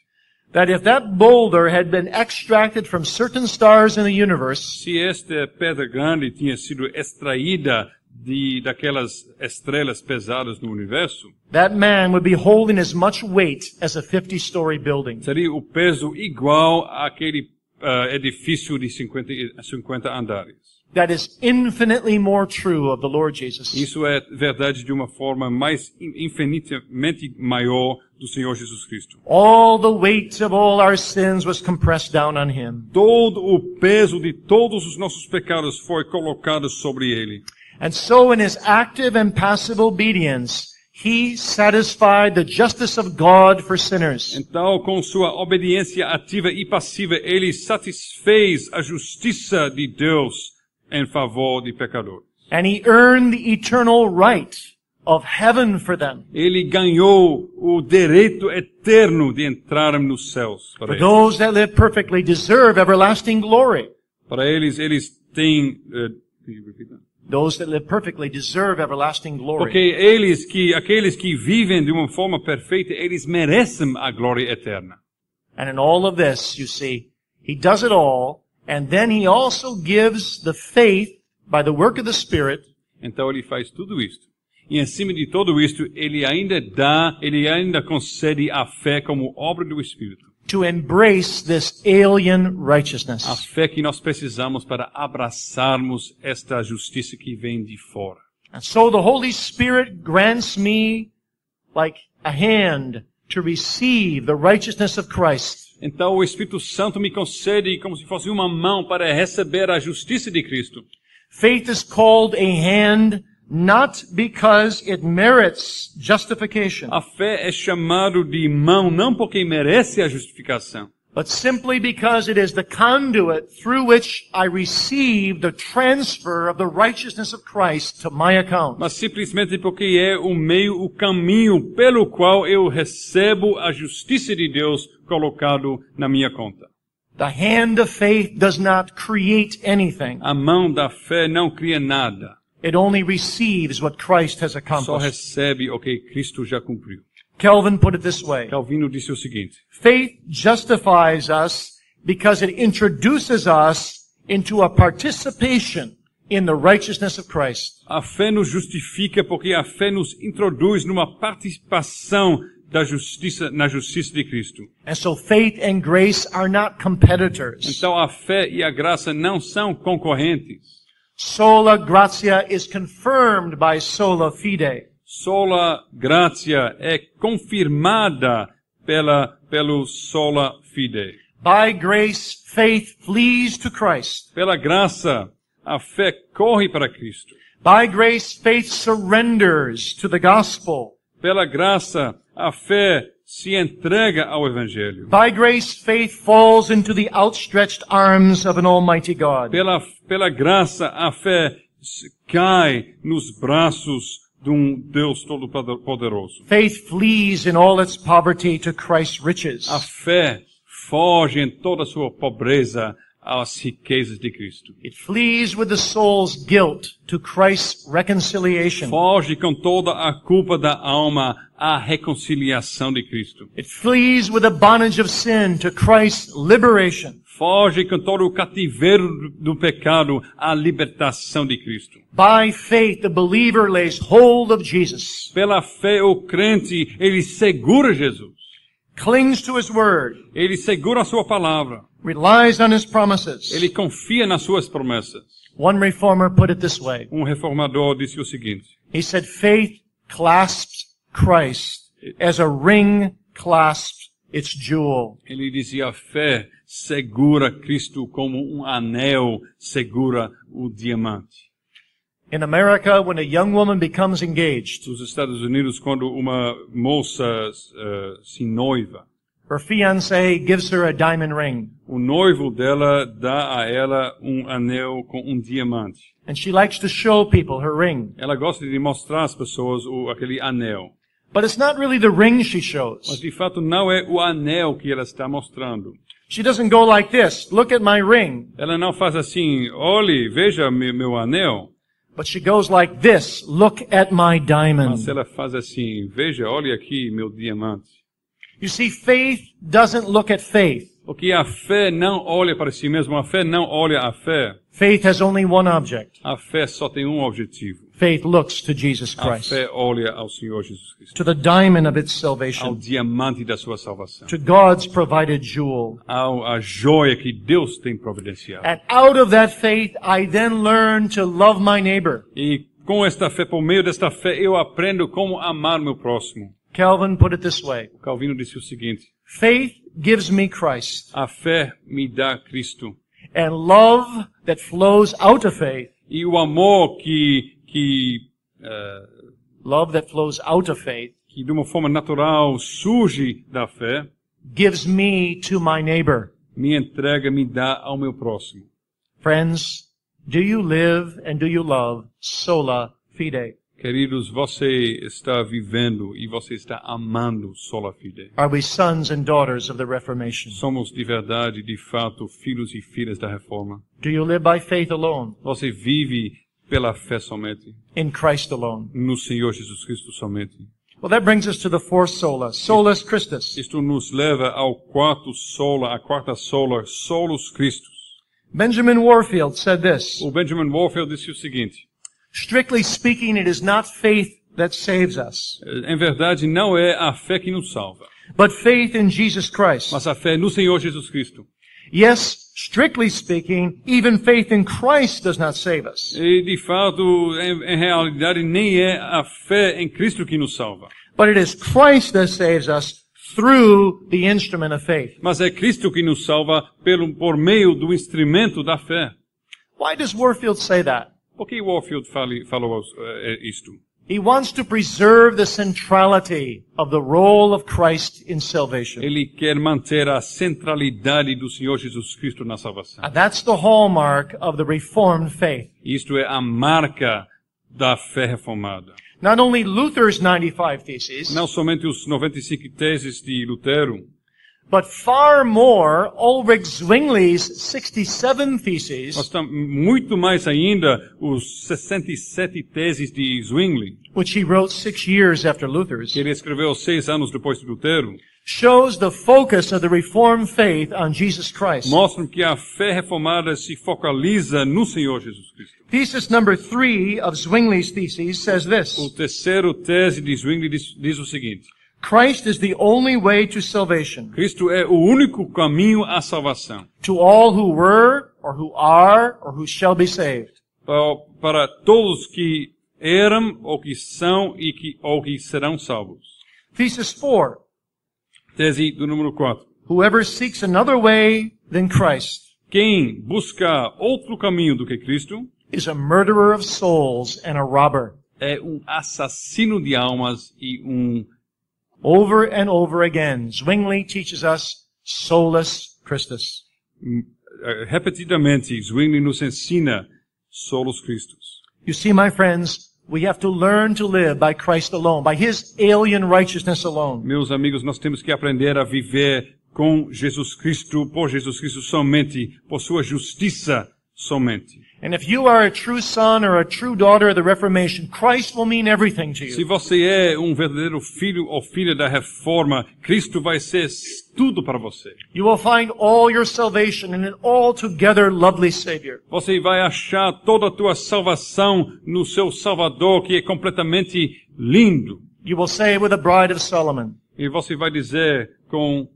that if that boulder had been extracted from certain stars in the universe, se esta pedra grande tinha sido extraída de daquelas estrelas pesadas no universo, that man would be holding as much weight as a 50 story building. seria o peso igual àquele ah, edifício de 50, e- 50 andares. That is infinitely more true of the Lord Jesus. Isso é verdade de uma forma mais in- infinitamente maior do Senhor Jesus Cristo. All the weight of all our sins was compressed down on him. Todo o peso de todos os nossos pecados foi colocado sobre ele. And so in his active and passive obedience, he satisfied the justice of God for sinners. Então, com sua obediência ativa e passiva, ele satisfez a justiça de Deus em favor de pecadores. And he earned the eternal right of heaven for them. Ele ganhou o direito eterno de entrar nos céus. Para For eles, those that live perfectly deserve everlasting glory. para eles, eles têm. eh, can you repeat that? Those that live perfectly deserve everlasting glory. Porque eles que, aqueles que vivem de uma forma perfeita, eles merecem a glória eterna. And in all of this, you see, he does it all, and then he also gives the faith by the work of the Spirit Então ele faz tudo isto. E em cima de tudo isto, ele ainda dá, ele ainda concede a fé como obra do Espírito. To embrace this alien A righteousness. fé que nós precisamos para abraçarmos esta justiça que vem de fora. And so the Holy Spirit grants me like a hand to receive the righteousness of Christ. Então o Espírito Santo me concede como se fosse uma mão para receber a justiça de Cristo. Faith is called a hand not because it merits justification, A fé é chamado de mão não porque merece a justificação, but simply because it is the conduit through which I receive the transfer of the righteousness of Christ to my account. mas simplesmente porque é o meio, o caminho pelo qual eu recebo a justiça de Deus colocado na minha conta. The hand of faith does not create anything. A mão da fé não cria nada, It only receives what Christ has só accomplished. recebe o que Cristo já cumpriu. Calvin put it this way. Calvino disse o seguinte: Faith justifies us because it introduces us into a participation in the righteousness of Christ. A fé nos justifica porque a fé nos introduz numa participação da justiça, na justiça de Cristo. And so faith and grace are not competitors. Então a fé e a graça não são concorrentes. Sola gratia is confirmed by sola fide. Sola gratia é confirmada pela, pelo sola fide. By grace, faith flees to Christ. Pela graça, a fé corre para Cristo. By grace, faith surrenders to the gospel. Pela graça, a fé se entrega ao Evangelho. By grace, faith falls into the outstretched arms of an almighty God. Pela, pela graça, a fé cai nos braços de um Deus Todo-Poderoso. Faith flees in all its poverty to Christ's riches. A fé foge em toda a sua pobreza às riquezas de Cristo. It flees with the soul's guilt to Christ's reconciliation. Foge com toda a culpa da alma à reconciliação de Cristo. It flees with the bondage of sin to Christ's liberation. Foge com todo o cativeiro do- do pecado à libertação de Cristo. By faith, the believer lays hold of Jesus, Pela fé, o crente, ele segura Jesus. Clings to his word, Ele segura a sua palavra. relies on his promises. Ele confia nas suas promessas. One reformer put it this way. Um reformador disse o seguinte: He said, faith clasped Christ as a ring clasps its jewel. Ele dizia a fé segura Cristo como um anel segura o diamante. In America, when a young woman becomes engaged, Nos Estados Unidos, quando uma moça eh, se noiva, her fiancé gives her a diamond ring, o noivo dela dá a ela um anel com um diamante. and she likes to show people her ring. Ela gosta de mostrar às pessoas o, aquele anel. But it's not really the ring she Mas shows. de fato não é o anel que ela está mostrando. She doesn't go like this, look at my ring. Ela não faz assim, olhe, veja meu anel. But she goes like this, look at my Mas diamond. ela faz assim, veja, olhe aqui meu diamante. You see, faith doesn't look at faith. Porque a fé não olha para si mesma, a fé não olha a fé. Faith has only one object. A fé só tem um objetivo. Faith looks to Jesus A Christ, fé olha ao Senhor Jesus Cristo, to the diamond of its ao salvation, diamante da sua salvação, to God's provided jewel. ao a joia que Deus tem providenciado. And out of that faith, I then learn to love my neighbor. E com esta fé, por meio desta fé, eu aprendo como amar meu próximo. Calvin put it this way. Calvino disse o seguinte: Faith gives me Christ, a fé me dá Cristo and love that flows out of faith, e o amor que que eh, love that flows out of faith, que de uma forma natural surge da fé gives me to my neighbor. me entrega, me dá ao meu próximo. Friends, do you live and do you love sola fide? Queridos, você está vivendo e você está amando sola fide. Are we sons and daughters of the Reformation? Somos de verdade, de fato, filhos e filhas da reforma. Do you live by faith alone, Você vive pela fé somente, in Christ alone? no Senhor Jesus Cristo somente. Well, that brings us to the fourth sola, solus Christus. Isto nos leva ao quarto sola, a quarta sola, solos Christus. Benjamin Warfield said this, O Benjamin Warfield disse o seguinte: strictly speaking, it is not faith that saves us, em verdade, não é a fé que nos salva, but faith in Jesus Christ. mas a fé no Senhor Jesus Cristo. Yes, strictly speaking, even faith in Christ does not save us. E de fato, em, em realidade, nem é a fé em Cristo que nos salva, But it is Christ that saves us through the instrument of faith. mas é Cristo que nos salva pelo, por meio do instrumento da fé. Why does Warfield say that? Por que Warfield fale, falou eh, isto? He wants to preserve the centrality of the role of Christ in salvation. Ele quer manter a centralidade do Senhor Jesus Cristo na salvação. And that's the hallmark of the Reformed faith. Isto é a marca da fé reformada. Not only Luther's 95 Theses, Não somente os 95 teses de Lutero, but far more Ulrich Zwingli's 67 Theses, mas muito mais ainda os 67 teses de Zwingli, which he wrote six years after que Luther's, ele escreveu seis anos depois de Lutero, shows the focus of the Reformed faith on Jesus Christ. mostram que a fé reformada se focaliza no Senhor Jesus Cristo. Thesis number three of Zwingli's theses says O this. terceiro tese de Zwingli diz, diz o seguinte: Christ is the only way to salvation Cristo é o único caminho à salvação to all who were, or who are, or who shall be saved. para, para todos que eram ou que são e que ou que serão salvos. Thesis four. Tese do número 4. Whoever seeks another way than Christ Quem busca outro caminho do que Cristo is a murderer of souls and a robber. é um assassino de almas e um Over and over again, Zwingli teaches us solus Christus. eh, repetidamente Zwingli nos ensina solos Cristos. You see, my friends, we have to learn to live by Christ alone, by His alien righteousness alone. Meus amigos, nós temos que aprender a viver com Jesus Cristo, por Jesus Cristo somente, por sua justiça somente. And if you are a true son or a true daughter of the Reformation, Christ will mean everything to Se you. você é um verdadeiro filho ou filha da reforma, Cristo vai ser tudo para você. You will find all your salvation in an altogether lovely Savior. Você vai achar toda a tua salvação no seu Salvador, que é completamente lindo. You will say with the bride of Solomon, E você vai dizer com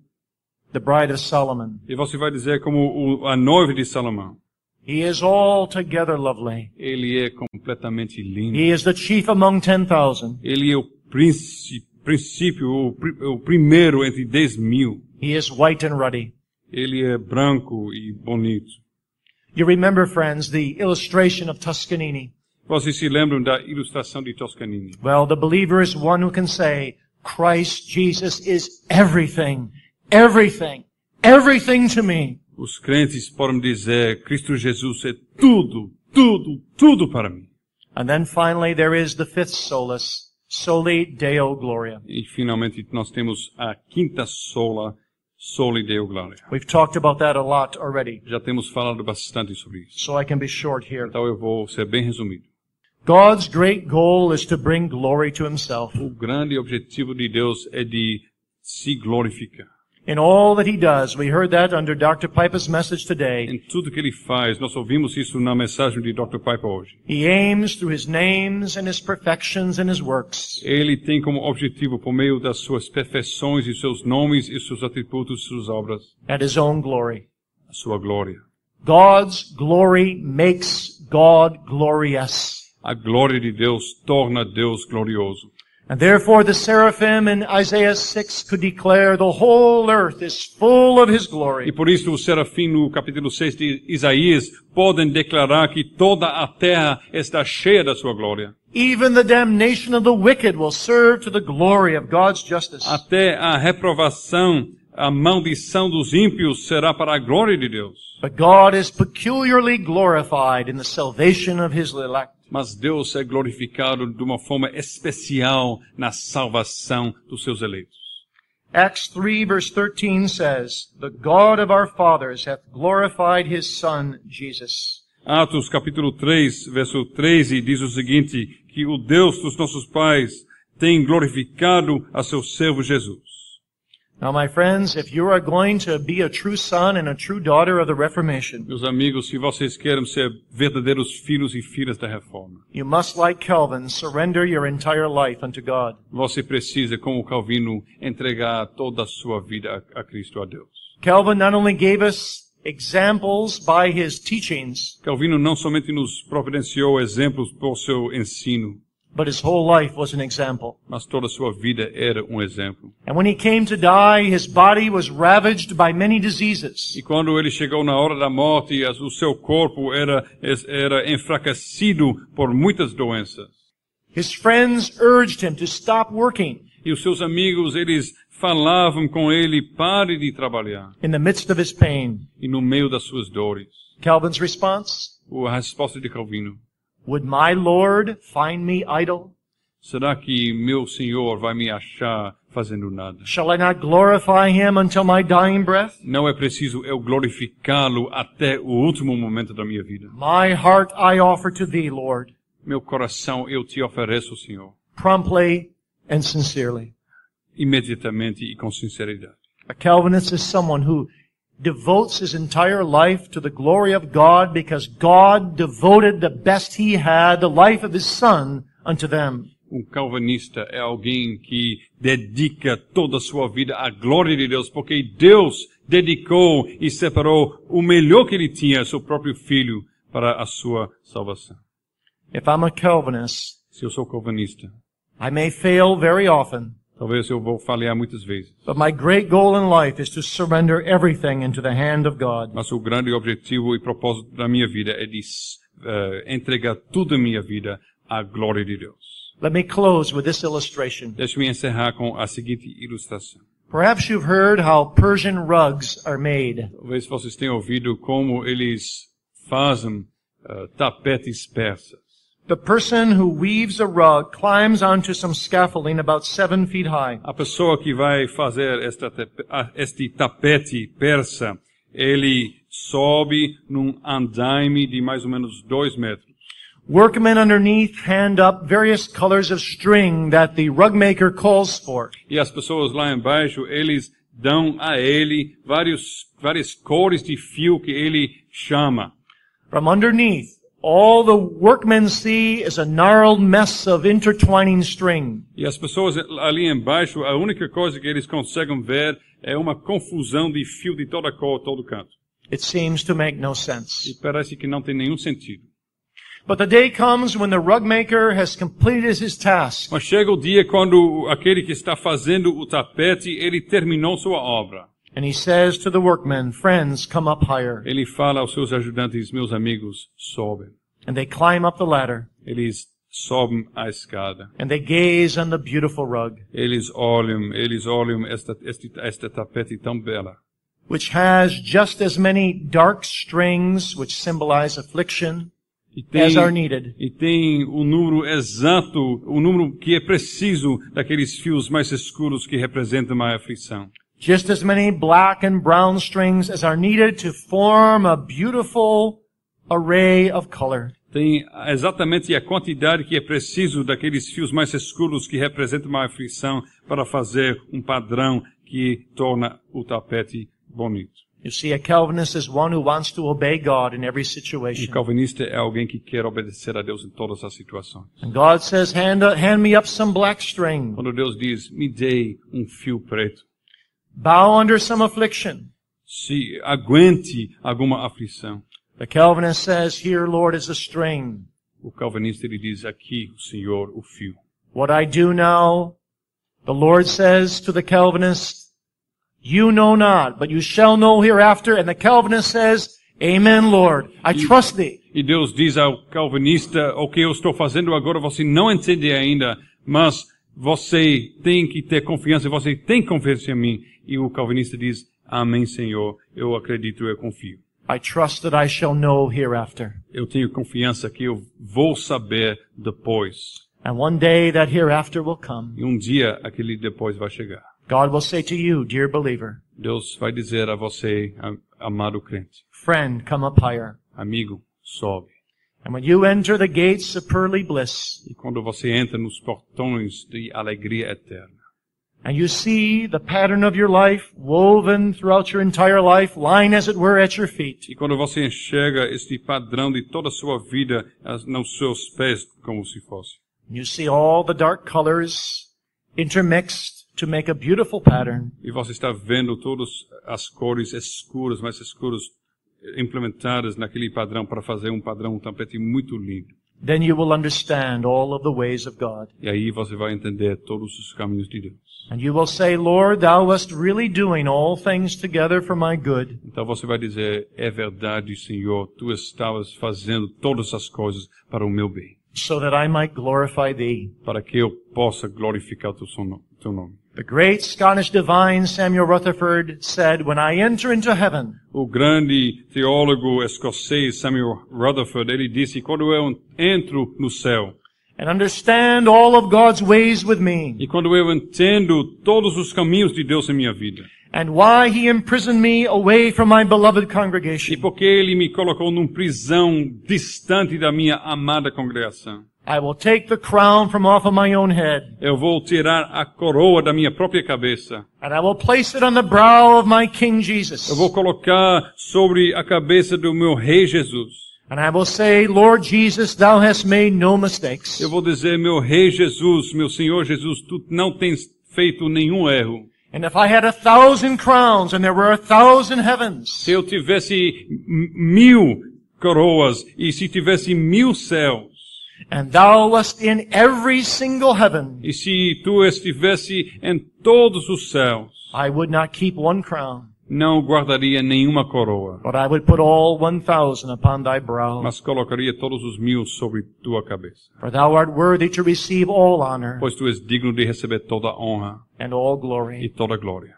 the bride of Solomon, e você vai dizer como o, a noiva de Salomão: He is altogether lovely. Ele é completamente lindo. He is the chief among ten thousand. Ele é o príncipe, princípio, o, o primeiro entre dez mil. He is white and ruddy. Ele é branco e bonito. You remember, friends, the illustration of Toscanini. Vocês se lembram da ilustração de Toscanini? Well, the believer is one who can say, Christ Jesus is everything, everything, everything to me. Os crentes podem dizer, Cristo Jesus é tudo, tudo, tudo para mim. And then finally there is the fifth solace, soli Deo Gloria. E finalmente nós temos a quinta sola, soli Deo Gloria. We've talked about that a lot already, Já temos falado bastante sobre isso. so I can be short here. Então eu vou ser bem resumido. God's great goal is to bring glory to himself. O grande objetivo de Deus é de se glorificar. In all that he does, we heard that under Dr. Piper's message today. Em tudo que ele faz, nós ouvimos isso na mensagem de Dr. Piper hoje. He aims through his names and his perfections and his works Ele tem como objetivo, por meio das suas perfeições e seus nomes e seus atributos, suas obras, at his own glory. a sua glória. God's glory makes God glorious. A glória de Deus torna Deus glorioso. And therefore the seraphim in Isaiah 6 could declare the whole earth is full of his E glory. por isso o serafim no capítulo 6 de Isaías podem declarar que toda a terra está cheia da sua glória. Even the damnation of the wicked will serve to the glory of God's justice. Até a reprovação, a maldição dos ímpios será para a glória de Deus. But God is peculiarly glorified in the salvation of his elect. Mas Deus é glorificado de uma forma especial na salvação dos seus eleitos. Acts 3 verse 13 says, The God of our fathers hath glorified his son, Jesus. Atos capítulo 3, verso 13 diz o seguinte, que o Deus dos nossos pais tem glorificado a seu servo Jesus. Now, my friends, if you are going to be a true son and a true daughter of the Reformation, Meus amigos, se vocês querem ser verdadeiros filhos e filhas da reforma, you must, like Calvin, surrender your entire life unto God. você precisa, como Calvino, entregar toda a sua vida a, a Cristo, a Deus. Calvin not only gave us examples by his teachings, Calvino não somente nos providenciou exemplos por seu ensino, but his whole life was an example. mas toda sua vida era um exemplo. And when he came to die, his body was ravaged by many diseases. E quando ele chegou na hora da morte, o seu corpo era, era enfraquecido por muitas doenças. His friends urged him to stop working E os seus amigos, eles falavam com ele, pare de trabalhar. in the midst of his pain. E no meio das suas dores, Calvin's response, a resposta de Calvino, Would my Lord find me idle? será que meu Senhor vai me achar fazendo nada? Shall I not glorify him until my dying breath? Não é preciso eu glorificá-lo até o último momento da minha vida. My heart I offer to thee, Lord, Meu coração eu te ofereço, Senhor, promptly and sincerely. imediatamente e com sinceridade. A Calvinist is someone who devotes his entire life to the glory of God because God devoted the best he had, the life of his son, unto them. Um calvinista é alguém que dedica toda a sua vida à glória de Deus, porque Deus dedicou e separou o melhor que ele tinha, seu próprio filho, para a sua salvação. If I'm a Calvinist, Se eu sou calvinista, I may fail very often, talvez eu vou falhar muitas vezes, but my great goal in life is to surrender everything into the hand of God. mas o grande objetivo e propósito da minha vida é de eh, entregar toda a minha vida à glória de Deus. Let me close with this illustration. Deixe-me encerrar com a seguinte ilustração. Perhaps you've heard how Persian rugs are made. Talvez vocês tenham ouvido como eles fazem eh, tapetes persas. The person who weaves a rug climbs onto some scaffolding about seven feet high. A pessoa que vai fazer esta, este tapete persa, ele sobe num andaime de mais ou menos dois metros. Workmen underneath hand up various colors of string that the rug maker calls for. E as pessoas lá embaixo, eles dão a ele vários, várias cores de fio que ele chama. From underneath, all the workmen see is a gnarled mess of intertwining string. E as pessoas ali embaixo, a única coisa que eles conseguem ver é uma confusão de fio de toda cor, todo canto. It seems to make no E sense. parece que não tem nenhum sentido. But the day comes when the rug maker has completed his task. Mas chega o dia quando aquele que está fazendo o tapete, ele terminou sua obra. And he says to the workmen, friends, come up higher. Ele fala aos seus ajudantes, meus amigos, sobem. And they climb up the ladder Eles sobem a escada. and they gaze on the beautiful rug, Eles olham, eles olham esta, este, esta tapete tão bela. which has just as many dark strings, which symbolize affliction, E tem, as are needed. e tem o número exato, o número que é preciso daqueles fios mais escuros que representam a aflição. Just as many black and brown strings as are needed to form a beautiful array of color. Tem exatamente a quantidade que é preciso daqueles fios mais escuros que representam a aflição para fazer um padrão que torna o tapete bonito. You see, a Calvinist is one who wants to obey God in every O situation. calvinista é alguém que quer obedecer a Deus em todas as situações. And God says, hand, hand me up some black string. Quando Deus diz, me dê um fio preto, Bow under some affliction. se aguente alguma aflição. The Calvinist says, here, Lord, is a string. O calvinista ele diz aqui, o Senhor, o fio. What I do now, the Lord says to the Calvinist, you know not, but you shall know hereafter. And the Calvinist says, Amen, Lord. I trust thee. E Deus diz ao calvinista, o que eu estou fazendo agora você não entende ainda, mas você tem que ter confiança, você tem confiança em mim. E o calvinista diz, Amém, Senhor, eu acredito, eu confio. I trust that I shall know hereafter. Eu tenho confiança que eu vou saber depois. And one day that hereafter will come. E um dia aquele depois vai chegar. God will say to you, dear believer, Deus vai dizer a você, amado crente, friend, come up higher. amigo, sobe. E quando você entra nos portões de alegria eterna, and you see the pattern of your life woven throughout your entire life, lying as it were at your feet, e quando você enxerga este padrão de toda a sua vida nos seus pés, como se fosse, you see all the dark colors intermixed to make a beautiful pattern, e você está vendo todas as cores escuras, mais escuras, implementadas naquele padrão para fazer um padrão, um tapete muito lindo. then you will understand all of the ways of God. E aí você vai entender todos os caminhos de Deus. And you will say, Lord, thou wast really doing all things together for my good. Então você vai dizer, é verdade, Senhor, tu estavas fazendo todas as coisas para o meu bem, so that I might glorify thee. para que eu possa glorificar o teu son- teu nome. The great Scottish divine Samuel Rutherford said, when I enter into heaven, O grande teólogo escocês Samuel Rutherford, ele disse, quando eu entro no céu, and understand all of God's ways with me, e quando eu entendo todos os caminhos de Deus em minha vida, and why he imprisoned me away from my beloved e congregation, porque ele me colocou numa prisão distante da minha amada congregação, I will take the crown from off of my own head, eu vou tirar a coroa da minha própria cabeça, and I will place it on the brow of my King Jesus. eu vou colocar sobre a cabeça do meu rei Jesus. And I will say, Lord Jesus, thou hast made no mistakes. Eu vou dizer, meu rei Jesus, meu Senhor Jesus, tu não tens feito nenhum erro. And if I had a thousand crowns and there were a thousand heavens, Se eu tivesse mil coroas e se tivesse mil céus, and thou wast in every single heaven, e se tu estivesse em todos os céus, I would not keep one crown, não guardaria nenhuma coroa, but I would put all one thousand upon thy brow. mas colocaria todos os mil sobre tua cabeça. For thou art worthy to receive all honor Pois tu és digno de receber toda a honra and all e glory. toda a glória.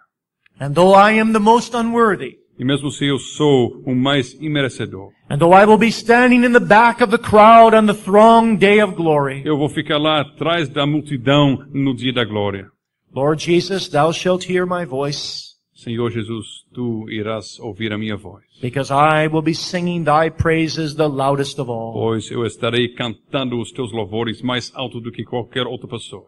And though I am the most unworthy, E mesmo se eu sou o mais imerecedor, and though I will be standing in the back of the crowd on the throng day of glory, eu vou ficar lá atrás da multidão no dia da glória. Lord Jesus, thou shalt hear my voice, Senhor Jesus, tu irás ouvir a minha voz, because I will be singing thy praises the loudest of all. pois eu estarei cantando os teus louvores mais alto do que qualquer outra pessoa.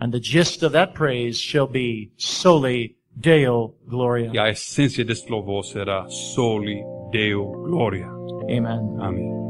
And the gist of that praise shall be soli Deo Gloria. E a essência deste louvor será Soli Deo Glória. Amen. Amém.